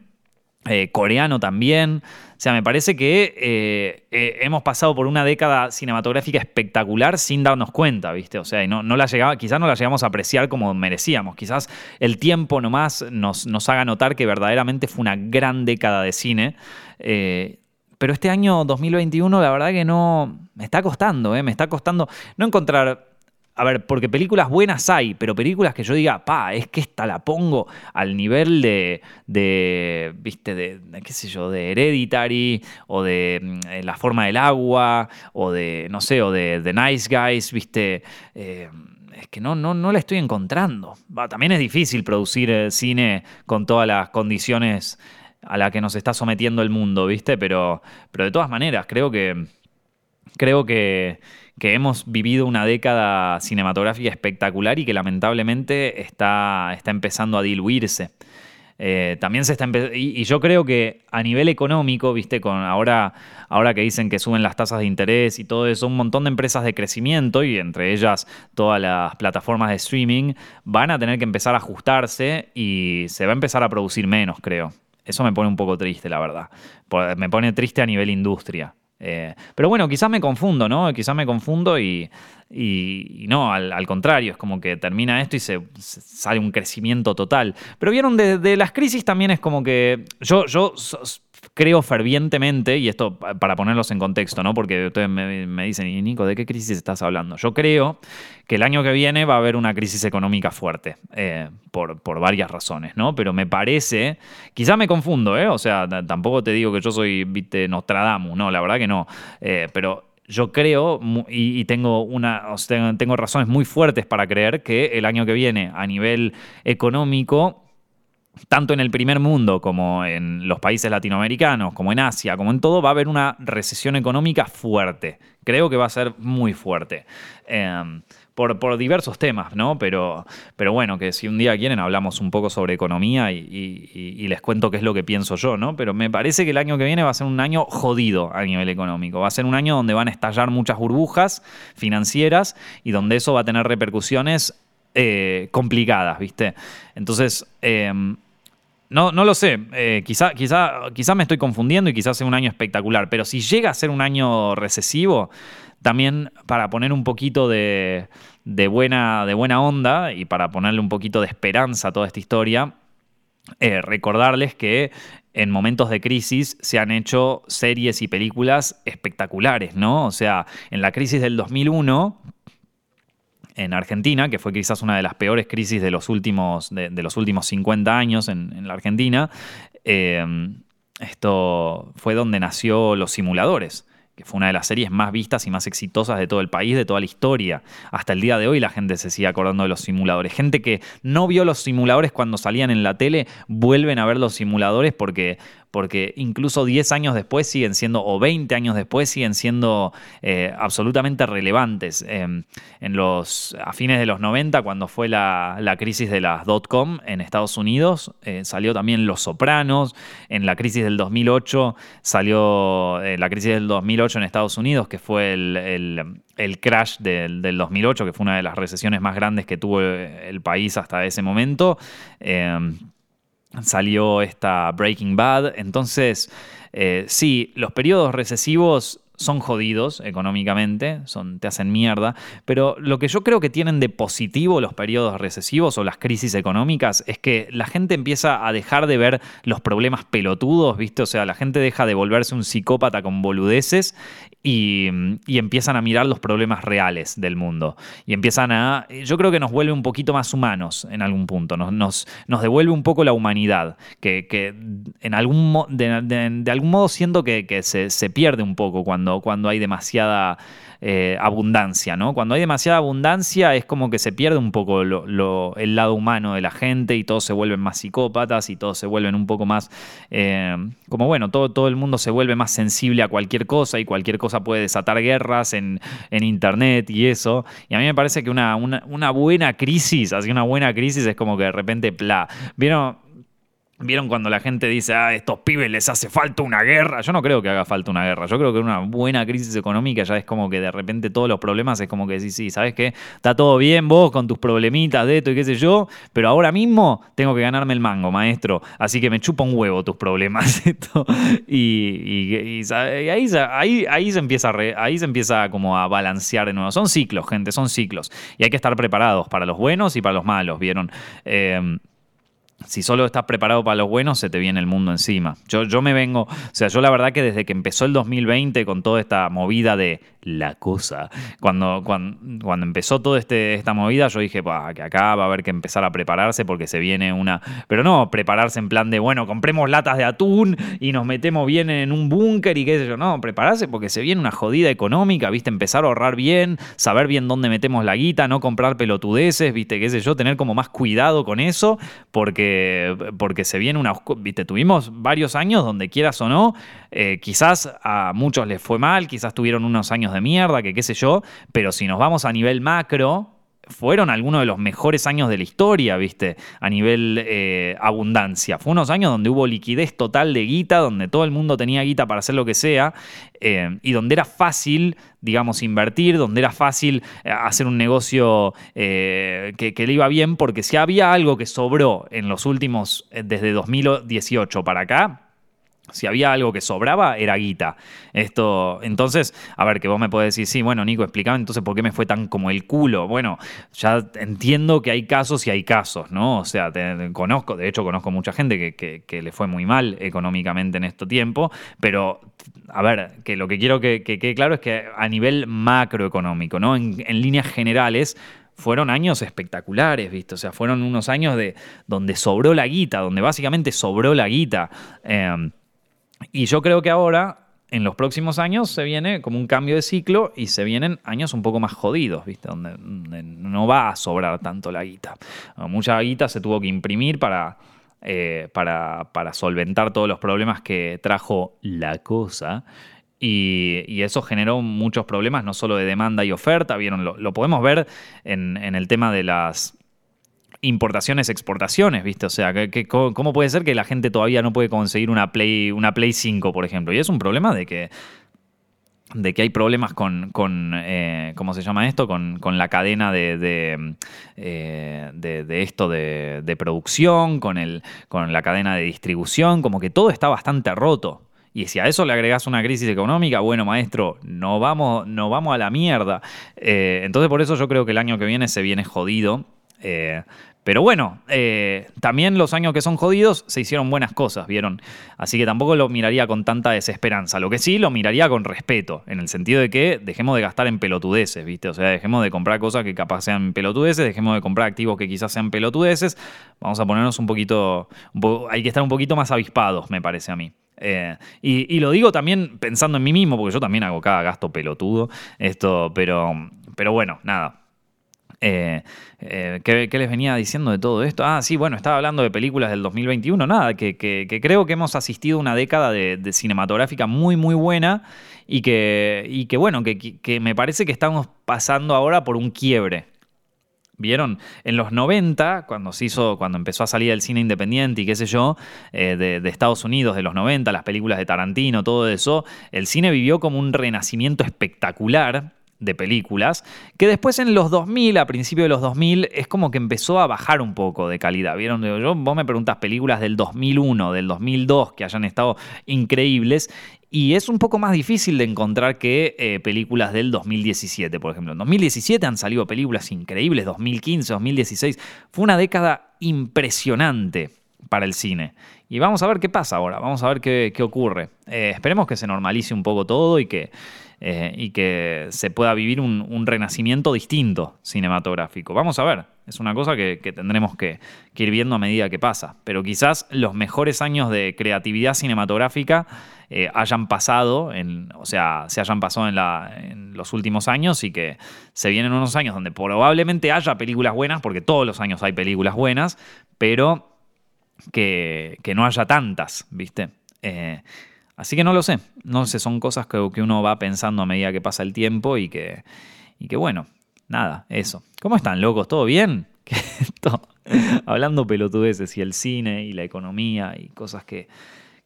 eh, coreano también. O sea, me parece que eh, eh, hemos pasado por una década cinematográfica espectacular sin darnos cuenta, ¿viste? O sea, no, la llegaba, quizás no la llegamos a apreciar como merecíamos. Quizás el tiempo nomás nos, nos haga notar que verdaderamente fue una gran década de cine. pero este año 2021, la verdad que no. Me está costando, Me está costando no encontrar a ver, porque películas buenas hay, pero películas que yo diga, pa, es que esta la pongo al nivel de, de viste, de, qué sé yo, de Hereditary, o de mm, La forma del agua, o de, no sé, o de The Nice Guys, viste. Eh, es que no, no, no la estoy encontrando. también es difícil producir eh, cine con todas las condiciones a las que nos está sometiendo el mundo, ¿viste? Pero, pero de todas maneras, creo que. Creo que que hemos vivido una década cinematográfica espectacular y que lamentablemente está, está empezando a diluirse. Eh, también se está y, y, yo creo que a nivel económico, viste, con ahora, ahora que dicen que suben las tasas de interés y todo eso, un montón de empresas de crecimiento y entre ellas todas las plataformas de streaming van a tener que empezar a ajustarse y se va a empezar a producir menos, creo. Eso me pone un poco triste, la verdad. Me pone triste a nivel industria. Eh, pero bueno, quizás me confundo, ¿no? Quizás me confundo y, no, al, contrario, es como que termina esto y se, sale un crecimiento total. Pero vieron, de, las crisis también es como que yo, yo creo fervientemente, y esto para ponerlos en contexto, ¿no? Porque ustedes me, dicen, y Nico, ¿de qué crisis estás hablando? Yo creo que el año que viene va a haber una crisis económica fuerte, eh, por, varias razones, ¿no? Pero me parece, quizá me confundo, ¿eh? O sea, tampoco te digo que yo soy, viste, Nostradamus, no, la verdad que no. Eh, pero yo creo y, tengo, una, tengo razones muy fuertes para creer que el año que viene a nivel económico tanto en el primer mundo como en los países latinoamericanos, como en Asia, como en todo, va a haber una recesión económica fuerte. Creo que va a ser muy fuerte. Em, por, diversos temas, ¿no? Pero, pero bueno, que si un día quieren hablamos un poco sobre economía y, les cuento qué es lo que pienso yo, ¿no? Pero me parece que el año que viene va a ser un año jodido a nivel económico. Va a ser un año donde van a estallar muchas burbujas financieras y donde eso va a tener repercusiones eh, complicadas, ¿viste? Entonces, em, no, no lo sé. Eh, quizá, quizá, quizá me estoy confundiendo y quizás sea un año espectacular. Pero si llega a ser un año recesivo, también para poner un poquito de, buena, de buena onda y para ponerle un poquito de esperanza a toda esta historia, eh, recordarles que en momentos de crisis se han hecho series y películas espectaculares, ¿no? O sea, en la crisis del 2001 en Argentina, que fue quizás una de las peores crisis de los últimos, de, los últimos 50 años en, la Argentina, eh, esto fue donde nació Los Simuladores que fue una de las series más vistas y más exitosas de todo el país, de toda la historia. Hasta el día de hoy la gente se sigue acordando de los simuladores. Gente que no vio los simuladores cuando salían en la tele, vuelven a ver los simuladores porque porque incluso 10 años después siguen siendo, o 20 años después siguen siendo eh, absolutamente relevantes. Em, en los, a fines de los 90, cuando fue la, crisis de las dot-com en Estados Unidos, eh, salió también Los Sopranos. En la crisis del 2008 salió eh, la crisis del 2008 en Estados Unidos, que fue el, crash del, del, 2008, que fue una de las recesiones más grandes que tuvo el país hasta ese momento. Salió esta Breaking Bad. Entonces, eh, sí, los periodos recesivos son jodidos económicamente, son, te hacen mierda, pero lo que yo creo que tienen de positivo los periodos recesivos o las crisis económicas es que la gente empieza a dejar de ver los problemas pelotudos, ¿viste? O sea, la gente deja de volverse un psicópata con boludeces y, empiezan a mirar los problemas reales del mundo. Y empiezan a. Yo creo que nos vuelve un poquito más humanos en algún punto. Nos, nos, devuelve un poco la humanidad. Que, en algún de, algún modo siento que, se, se, pierde un poco cuando, cuando hay demasiada eh, abundancia, ¿no? Cuando hay demasiada abundancia es como que se pierde un poco el lado humano de la gente y todos se vuelven más psicópatas y todos se vuelven un poco más, eh, como bueno, todo, todo el mundo se vuelve más sensible a cualquier cosa y cualquier cosa puede desatar guerras en, internet y eso. Y a mí me parece que una, una, buena crisis, así una buena crisis es como que de repente, pla, ¿vieron? ¿Vieron cuando la gente dice, ah, estos pibes les hace falta una guerra? Yo no creo que haga falta una guerra. Yo creo que una buena crisis económica ya es como que de repente todos los problemas es como que sí, sí, ¿sabes qué? Está todo bien vos con tus problemitas de esto y qué sé yo, pero ahora mismo tengo que ganarme el mango, maestro. Así que me chupa un huevo tus problemas. [LAUGHS] y, y, ahí, ahí, ahí, se empieza ahí se empieza como a balancear de nuevo. Son ciclos, gente, son ciclos. Y hay que estar preparados para los buenos y para los malos, ¿vieron? Eh, si solo estás preparado para los buenos, se te viene el mundo encima. Yo, yo me vengo, o sea, yo la verdad que desde que empezó el 2020 con toda esta movida de la cosa, cuando, cuando, cuando empezó toda este, esta movida, yo dije, que acá va a haber que empezar a prepararse porque se viene una... Pero no prepararse en plan de, bueno, compremos latas de atún y nos metemos bien en un búnker y qué sé yo, no, prepararse porque se viene una jodida económica, viste, empezar a ahorrar bien, saber bien dónde metemos la guita, no comprar pelotudeces, viste, qué sé yo, tener como más cuidado con eso, porque porque, se viene una... Viste, tuvimos varios años donde quieras o no, eh, quizás a muchos les fue mal, quizás tuvieron unos años de mierda, que qué sé yo, pero si nos vamos a nivel macro, fueron algunos de los mejores años de la historia, ¿viste? A nivel eh, abundancia. Fue unos años donde hubo liquidez total de guita, donde todo el mundo tenía guita para hacer lo que sea, eh, y donde era fácil, digamos, invertir, donde era fácil eh, hacer un negocio que, que, le iba bien, porque si había algo que sobró en los últimos, desde 2018 para acá, si había algo que sobraba, era guita. Esto, entonces, a ver, que vos me podés decir, sí, bueno, Nico, explícame entonces por qué me fue tan como el culo. Bueno, ya entiendo que hay casos y hay casos, ¿no? O sea, te, conozco, de hecho, conozco mucha gente que, le fue muy mal económicamente en este tiempo, pero, a ver, que lo que quiero que, quede claro es que a nivel macroeconómico, ¿no? En, líneas generales, fueron años espectaculares, ¿viste? O sea, fueron unos años de donde sobró la guita, donde básicamente sobró la guita. Eh, y yo creo que ahora, en los próximos años, se viene como un cambio de ciclo y se vienen años un poco más jodidos, ¿viste? Donde, no va a sobrar tanto la guita. Mucha guita se tuvo que imprimir para, eh, para, para, solventar todos los problemas que trajo la cosa. Y, eso generó muchos problemas, no solo de demanda y oferta, ¿vieron? Lo, podemos ver en el tema de las importaciones, exportaciones, ¿viste? O sea, cómo puede ser que la gente todavía no puede conseguir una Play, una Play 5, por ejemplo? Y es un problema de que de que hay problemas con, con eh, ¿cómo se llama esto? Con, la cadena de, eh, de, de, esto de, producción, con, el, con la cadena de distribución, como que todo está bastante roto. Y si a eso le agregas una crisis económica, bueno, maestro, no vamos, no vamos a la mierda. Eh, entonces por eso yo creo que el año que viene se viene jodido. Pero bueno, eh, también los años que son jodidos se hicieron buenas cosas, ¿vieron? Así que tampoco lo miraría con tanta desesperanza. Lo que sí lo miraría con respeto, en el sentido de que dejemos de gastar en pelotudeces, ¿viste? O sea, dejemos de comprar cosas que capaz sean pelotudeces, dejemos de comprar activos que quizás sean pelotudeces. Vamos a ponernos un poquito. hay que estar un poquito más avispados, me parece a mí. Eh, y, y, lo digo también pensando en mí mismo, porque yo también hago cada gasto pelotudo. Esto, pero, pero bueno, nada. Eh, eh, ¿qué, les venía diciendo de todo esto? Ah, sí, bueno, estaba hablando de películas del 2021, nada, que, creo que hemos asistido a una década de, cinematográfica muy, muy buena y que, y que bueno, que, me parece que estamos pasando ahora por un quiebre. ¿Vieron? En los 90, cuando se hizo, cuando empezó a salir el cine independiente y qué sé yo, eh, de, de, Estados Unidos, de los 90, las películas de Tarantino, todo eso, el cine vivió como un renacimiento espectacular de películas, que después en los 2000, a principios de los 2000, es como que empezó a bajar un poco de calidad. ¿Vieron? Yo, vos me preguntas películas del 2001, del 2002, que hayan estado increíbles, y es un poco más difícil de encontrar que eh, películas del 2017, por ejemplo. En 2017 han salido películas increíbles, 2015, 2016. Fue una década impresionante para el cine. Y vamos a ver qué pasa ahora, vamos a ver qué, ocurre. Eh, esperemos que se normalice un poco todo y que, eh, y que se pueda vivir un, renacimiento distinto cinematográfico. Vamos a ver, es una cosa que, tendremos que, ir viendo a medida que pasa, pero quizás los mejores años de creatividad cinematográfica eh, hayan pasado, en, o sea, se hayan pasado en los últimos años y que se vienen unos años donde probablemente haya películas buenas, porque todos los años hay películas buenas, pero que, no haya tantas, ¿viste? Eh, Así que no lo sé, no sé, son cosas que, uno va pensando a medida que pasa el tiempo y que, y que bueno, nada, eso. ¿Cómo están, locos? ¿Todo bien? [LAUGHS] hablando pelotudeces y el cine y la economía y cosas que,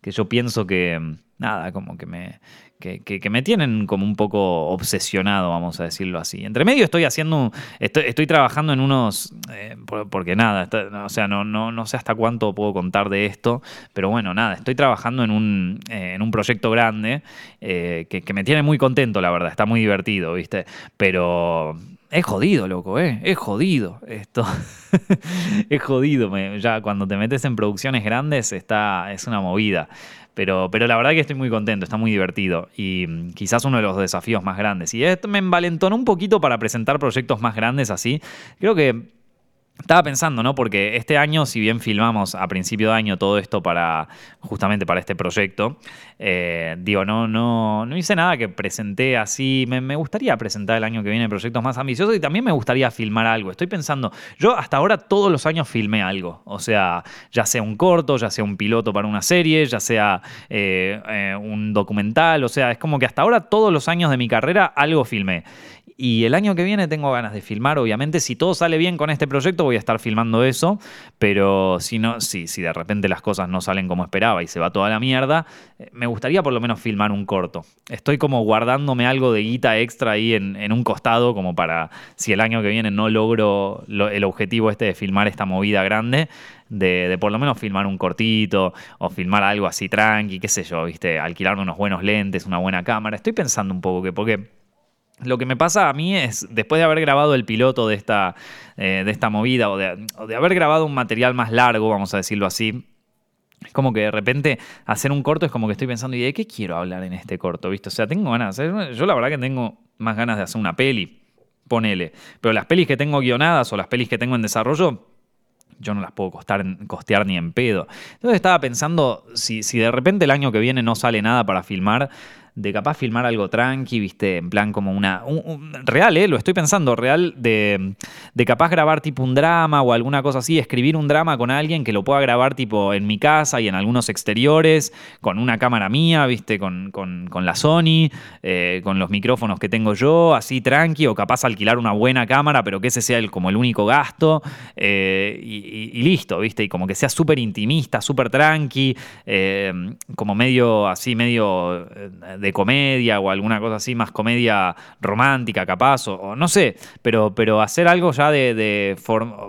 que yo pienso que, nada, como que me, que, me tienen como un poco obsesionado, vamos a decirlo así. Entre medio estoy haciendo, estoy, estoy trabajando en unos, eh, porque nada, o sea, no, no, no sé hasta cuánto puedo contar de esto, pero bueno, nada, estoy trabajando en un, eh, en un proyecto grande eh, que, me tiene muy contento, la verdad, está muy divertido, ¿viste? Pero es jodido, loco, ¿eh? Es jodido esto. [LAUGHS] es jodido. ya cuando te metes en producciones grandes está, es una movida. Pero, pero la verdad que estoy muy contento, está muy divertido y mm, quizás uno de los desafíos más grandes. Y esto me envalentonó un poquito para presentar proyectos más grandes así. Creo que estaba pensando, ¿no? Porque este año, si bien filmamos a principio de año todo esto para justamente para este proyecto, eh, digo, no, no, no hice nada que presenté así. Me, gustaría presentar el año que viene proyectos más ambiciosos y también me gustaría filmar algo. Estoy pensando, yo hasta ahora todos los años filmé algo. O sea, ya sea un corto, ya sea un piloto para una serie, ya sea eh, eh, un documental. O sea, es como que hasta ahora todos los años de mi carrera algo filmé. Y el año que viene tengo ganas de filmar, obviamente. Si todo sale bien con este proyecto, voy a estar filmando eso. Pero si no, si, si de repente las cosas no salen como esperaba y se va toda la mierda, eh, me gustaría por lo menos filmar un corto. Estoy como guardándome algo de guita extra ahí en, un costado, como para si el año que viene no logro el objetivo este de filmar esta movida grande. De, de, por lo menos filmar un cortito o filmar algo así tranqui, qué sé yo, viste, alquilarme unos buenos lentes, una buena cámara. Estoy pensando un poco que, porque lo que me pasa a mí es, después de haber grabado el piloto de esta, eh, de esta movida o de, haber grabado un material más largo, vamos a decirlo así, es como que de repente hacer un corto es como que estoy pensando, ¿y de qué quiero hablar en este corto? ¿Viste? O sea, tengo ganas, yo la verdad que tengo más ganas de hacer una peli, ponele, pero las pelis que tengo guionadas o las pelis que tengo en desarrollo, yo no las puedo costear ni en pedo. Entonces estaba pensando, si, si de repente el año que viene no sale nada para filmar, de capaz filmar algo tranqui, viste, en plan como una... real, ¿eh? Lo estoy pensando, real, de, de capaz grabar tipo un drama o alguna cosa así, escribir un drama con alguien que lo pueda grabar tipo en mi casa y en algunos exteriores, con una cámara mía, viste, con, la Sony, eh, con los micrófonos que tengo yo, así tranqui, o capaz alquilar una buena cámara, pero que ese sea el, como el único gasto, eh, y, listo, viste, y como que sea súper intimista, súper tranqui, eh, como medio así, medio de comedia o alguna cosa así, más comedia romántica capaz, o, no sé, pero, pero hacer algo ya de,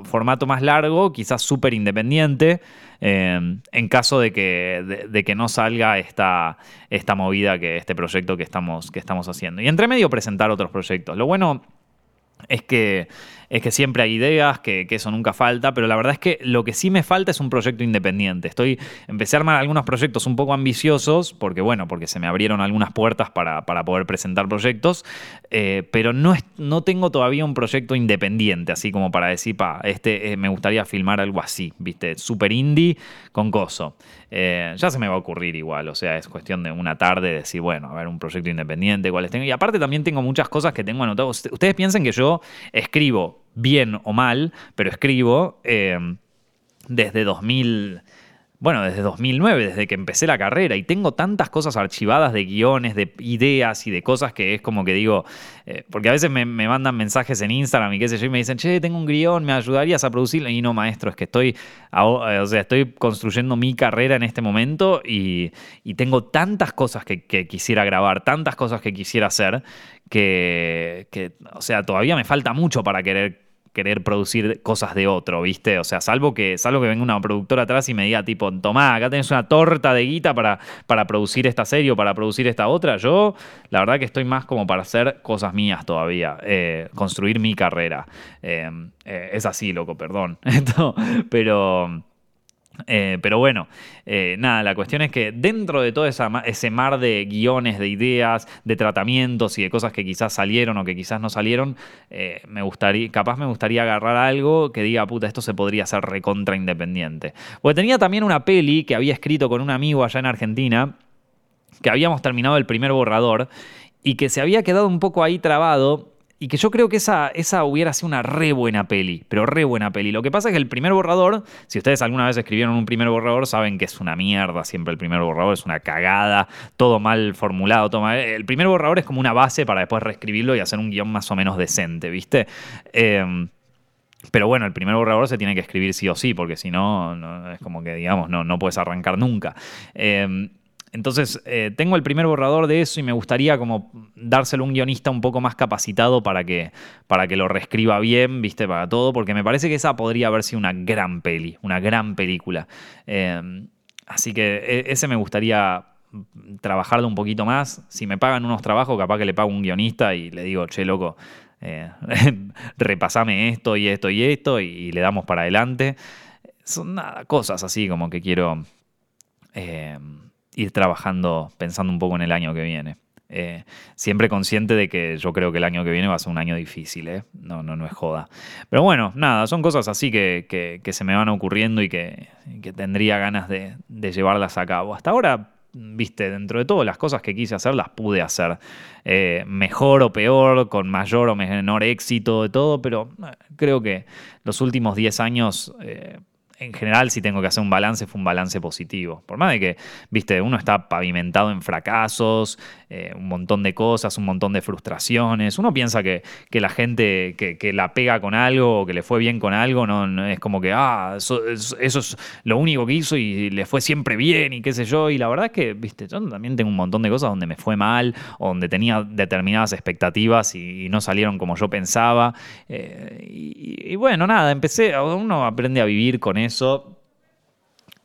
formato más largo, quizás súper independiente, eh, en caso de que, de, que no salga esta, esta movida, que este proyecto que estamos, que estamos haciendo. Y entre medio presentar otros proyectos. Lo bueno es que es que siempre hay ideas, que, eso nunca falta, pero la verdad es que lo que sí me falta es un proyecto independiente. Estoy, empecé a armar algunos proyectos un poco ambiciosos, porque bueno, porque se me abrieron algunas puertas para, poder presentar proyectos, eh, pero no, no tengo todavía un proyecto independiente, así como para decir, pa, este eh, me gustaría filmar algo así, viste, super indie con coso. Eh, ya se me va a ocurrir igual, o sea, es cuestión de una tarde decir, bueno, a ver, un proyecto independiente, cuáles tengo. Y aparte también tengo muchas cosas que tengo anotadas. Ustedes piensen que yo escribo bien o mal, pero escribo eh, desde 2000, bueno, desde 2009, desde que empecé la carrera, y tengo tantas cosas archivadas de guiones, de ideas y de cosas que es como que digo, eh, porque a veces me, mandan mensajes en Instagram y qué sé yo, y me dicen, che, tengo un guion, ¿me ayudarías a producirlo? Y no, maestro, es que estoy, o sea, estoy construyendo mi carrera en este momento y, tengo tantas cosas que, que quisiera grabar, tantas cosas que quisiera hacer, que, que, o sea, todavía me falta mucho para querer querer producir cosas de otro, ¿viste? O sea, salvo que, salvo que venga una productora atrás y me diga, tipo, tomá, acá tenés una torta de guita para, para producir esta serie o para producir esta otra. Yo, la verdad que estoy más como para hacer cosas mías todavía, eh, construir mi carrera. Eh, eh, es así, loco, perdón. [LAUGHS] pero eh, pero bueno, eh, nada, la cuestión es que dentro de todo ese mar de guiones, de ideas, de tratamientos y de cosas que quizás salieron o que quizás no salieron, eh, me gustaría, capaz me gustaría agarrar algo que diga, puta, esto se podría hacer recontra independiente. Porque tenía también una peli que había escrito con un amigo allá en Argentina, que habíamos terminado el primer borrador y que se había quedado un poco ahí trabado y que yo creo que esa, esa hubiera sido una re buena peli, pero re buena peli. Lo que pasa es que el primer borrador, si ustedes alguna vez escribieron un primer borrador, saben que es una mierda siempre el primer borrador, es una cagada, todo mal formulado, todo El primer borrador es como una base para después reescribirlo y hacer un guion más o menos decente, ¿viste? Eh, Pero bueno, el primer borrador se tiene que escribir sí o sí, porque si no, es como que, digamos, no, no puedes arrancar nunca. Em, entonces, eh, tengo el primer borrador de eso y me gustaría como dárselo a un guionista un poco más capacitado para que, para que lo reescriba bien, viste, para todo, porque me parece que esa podría haber sido una gran peli, una gran película. Em, así que e, ese me gustaría trabajarlo un poquito más. Si me pagan unos trabajos, capaz que le pago un guionista y le digo, che, loco, eh, [LAUGHS] repasame esto y esto y esto y le damos para adelante. Son nada, cosas así como que quiero eh, ir trabajando pensando un poco en el año que viene. Eh, siempre consciente de que yo creo que el año que viene va a ser un año difícil, ¿eh? no, no, no es joda. Pero bueno, nada, son cosas así que, se me van ocurriendo y que, tendría ganas de, llevarlas a cabo. Hasta ahora viste, dentro de todo, las cosas que quise hacer las pude hacer. Eh, mejor o peor, con mayor o menor éxito, de todo, pero eh, creo que los últimos 10 años en general, si tengo que hacer un balance, fue un balance positivo. Por más de que, viste, uno está pavimentado en fracasos, eh, un montón de cosas, un montón de frustraciones. Uno piensa que, la gente que, la pega con algo o que le fue bien con algo, no, es como que, ah, eso, es lo único que hizo y le fue siempre bien y qué sé yo. Y la verdad es que, viste, yo también tengo un montón de cosas donde me fue mal o donde tenía determinadas expectativas y, no salieron como yo pensaba. Eh, y, y bueno, nada, empecé, uno aprende a vivir con eso eso.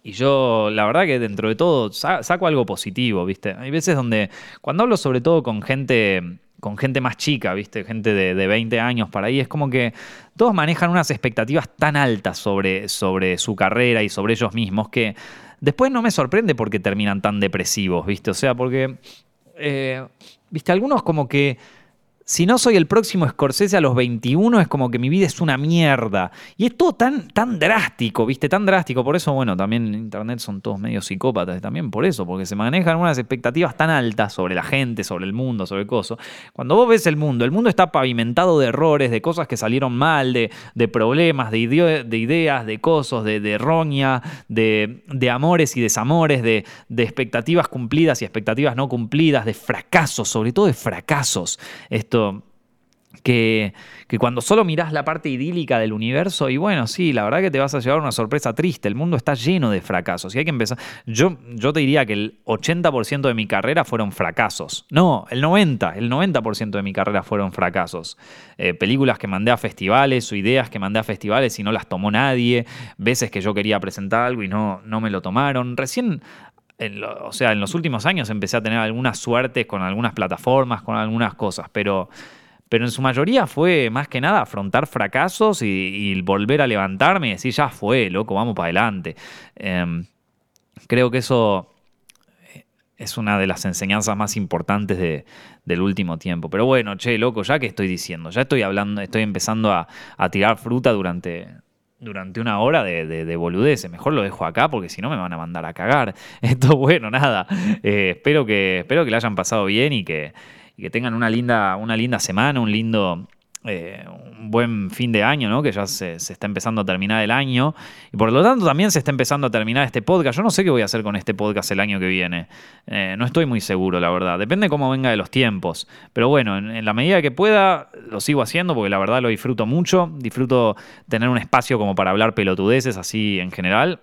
Y yo, la verdad que dentro de todo, saco algo positivo, ¿viste? Hay veces donde, cuando hablo sobre todo con gente, con gente más chica, ¿viste? Gente de, 20 años para ahí, es como que todos manejan unas expectativas tan altas sobre, sobre su carrera y sobre ellos mismos que después no me sorprende porque terminan tan depresivos, ¿viste? O sea, porque, eh, ¿viste? Algunos como que si no soy el próximo Scorsese a los 21, es como que mi vida es una mierda. Y es todo tan, tan drástico, ¿viste? Tan drástico. Por eso, bueno, también en Internet son todos medio psicópatas. También por eso, porque se manejan unas expectativas tan altas sobre la gente, sobre el mundo, sobre cosas. Cuando vos ves el mundo, el mundo está pavimentado de errores, de cosas que salieron mal, de, problemas, de, de, ideas, de cosas, de, de roña, de, amores y desamores, de, expectativas cumplidas y expectativas no cumplidas, de fracasos, sobre todo de fracasos que, cuando solo mirás la parte idílica del universo, y bueno, sí, la verdad que te vas a llevar una sorpresa triste. El mundo está lleno de fracasos y hay que empezar. Yo, yo te diría que el 80% de mi carrera fueron fracasos. No, el 90%, el 90% de mi carrera fueron fracasos. Eh, películas que mandé a festivales o ideas que mandé a festivales y no las tomó nadie. Veces que yo quería presentar algo y no, no me lo tomaron. Recién o sea, en los últimos años empecé a tener algunas suertes con algunas plataformas, con algunas cosas, pero, pero en su mayoría fue más que nada afrontar fracasos y, volver a levantarme y decir, ya fue, loco, vamos para adelante. Em, creo que eso es una de las enseñanzas más importantes del último tiempo. Pero bueno, che, loco, ya que estoy diciendo, ya estoy hablando, estoy empezando a tirar fruta durante, durante una hora de, de, boludeces. Mejor lo dejo acá porque si no me van a mandar a cagar. [LAUGHS] Esto, bueno, nada. Eh, espero, que, espero que la hayan pasado bien y que, y que tengan una linda, una linda semana, un lindo, eh, un buen fin de año, ¿no? Que ya se, está empezando a terminar el año. Y por lo tanto también se está empezando a terminar este podcast. Yo no sé qué voy a hacer con este podcast el año que viene. Eh, no estoy muy seguro, la verdad. Depende cómo venga de los tiempos. Pero bueno, en, la medida que pueda, lo sigo haciendo porque la verdad lo disfruto mucho. Disfruto tener un espacio como para hablar pelotudeces así en general.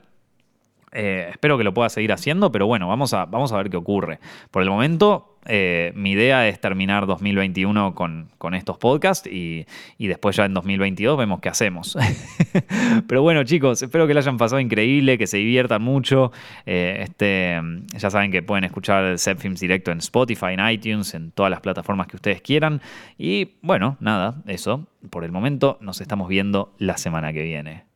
Eh, espero que lo pueda seguir haciendo, pero bueno, vamos a, vamos a ver qué ocurre. Por el momento, eh, mi idea es terminar 2021 con, estos podcasts y, después ya en 2022 vemos qué hacemos. [LAUGHS] pero bueno, chicos, espero que lo hayan pasado increíble, que se diviertan mucho. Eh, este, ya saben que pueden escuchar Set Films directo en Spotify, en iTunes, en todas las plataformas que ustedes quieran. Y bueno, nada, eso. Por el momento nos estamos viendo la semana que viene.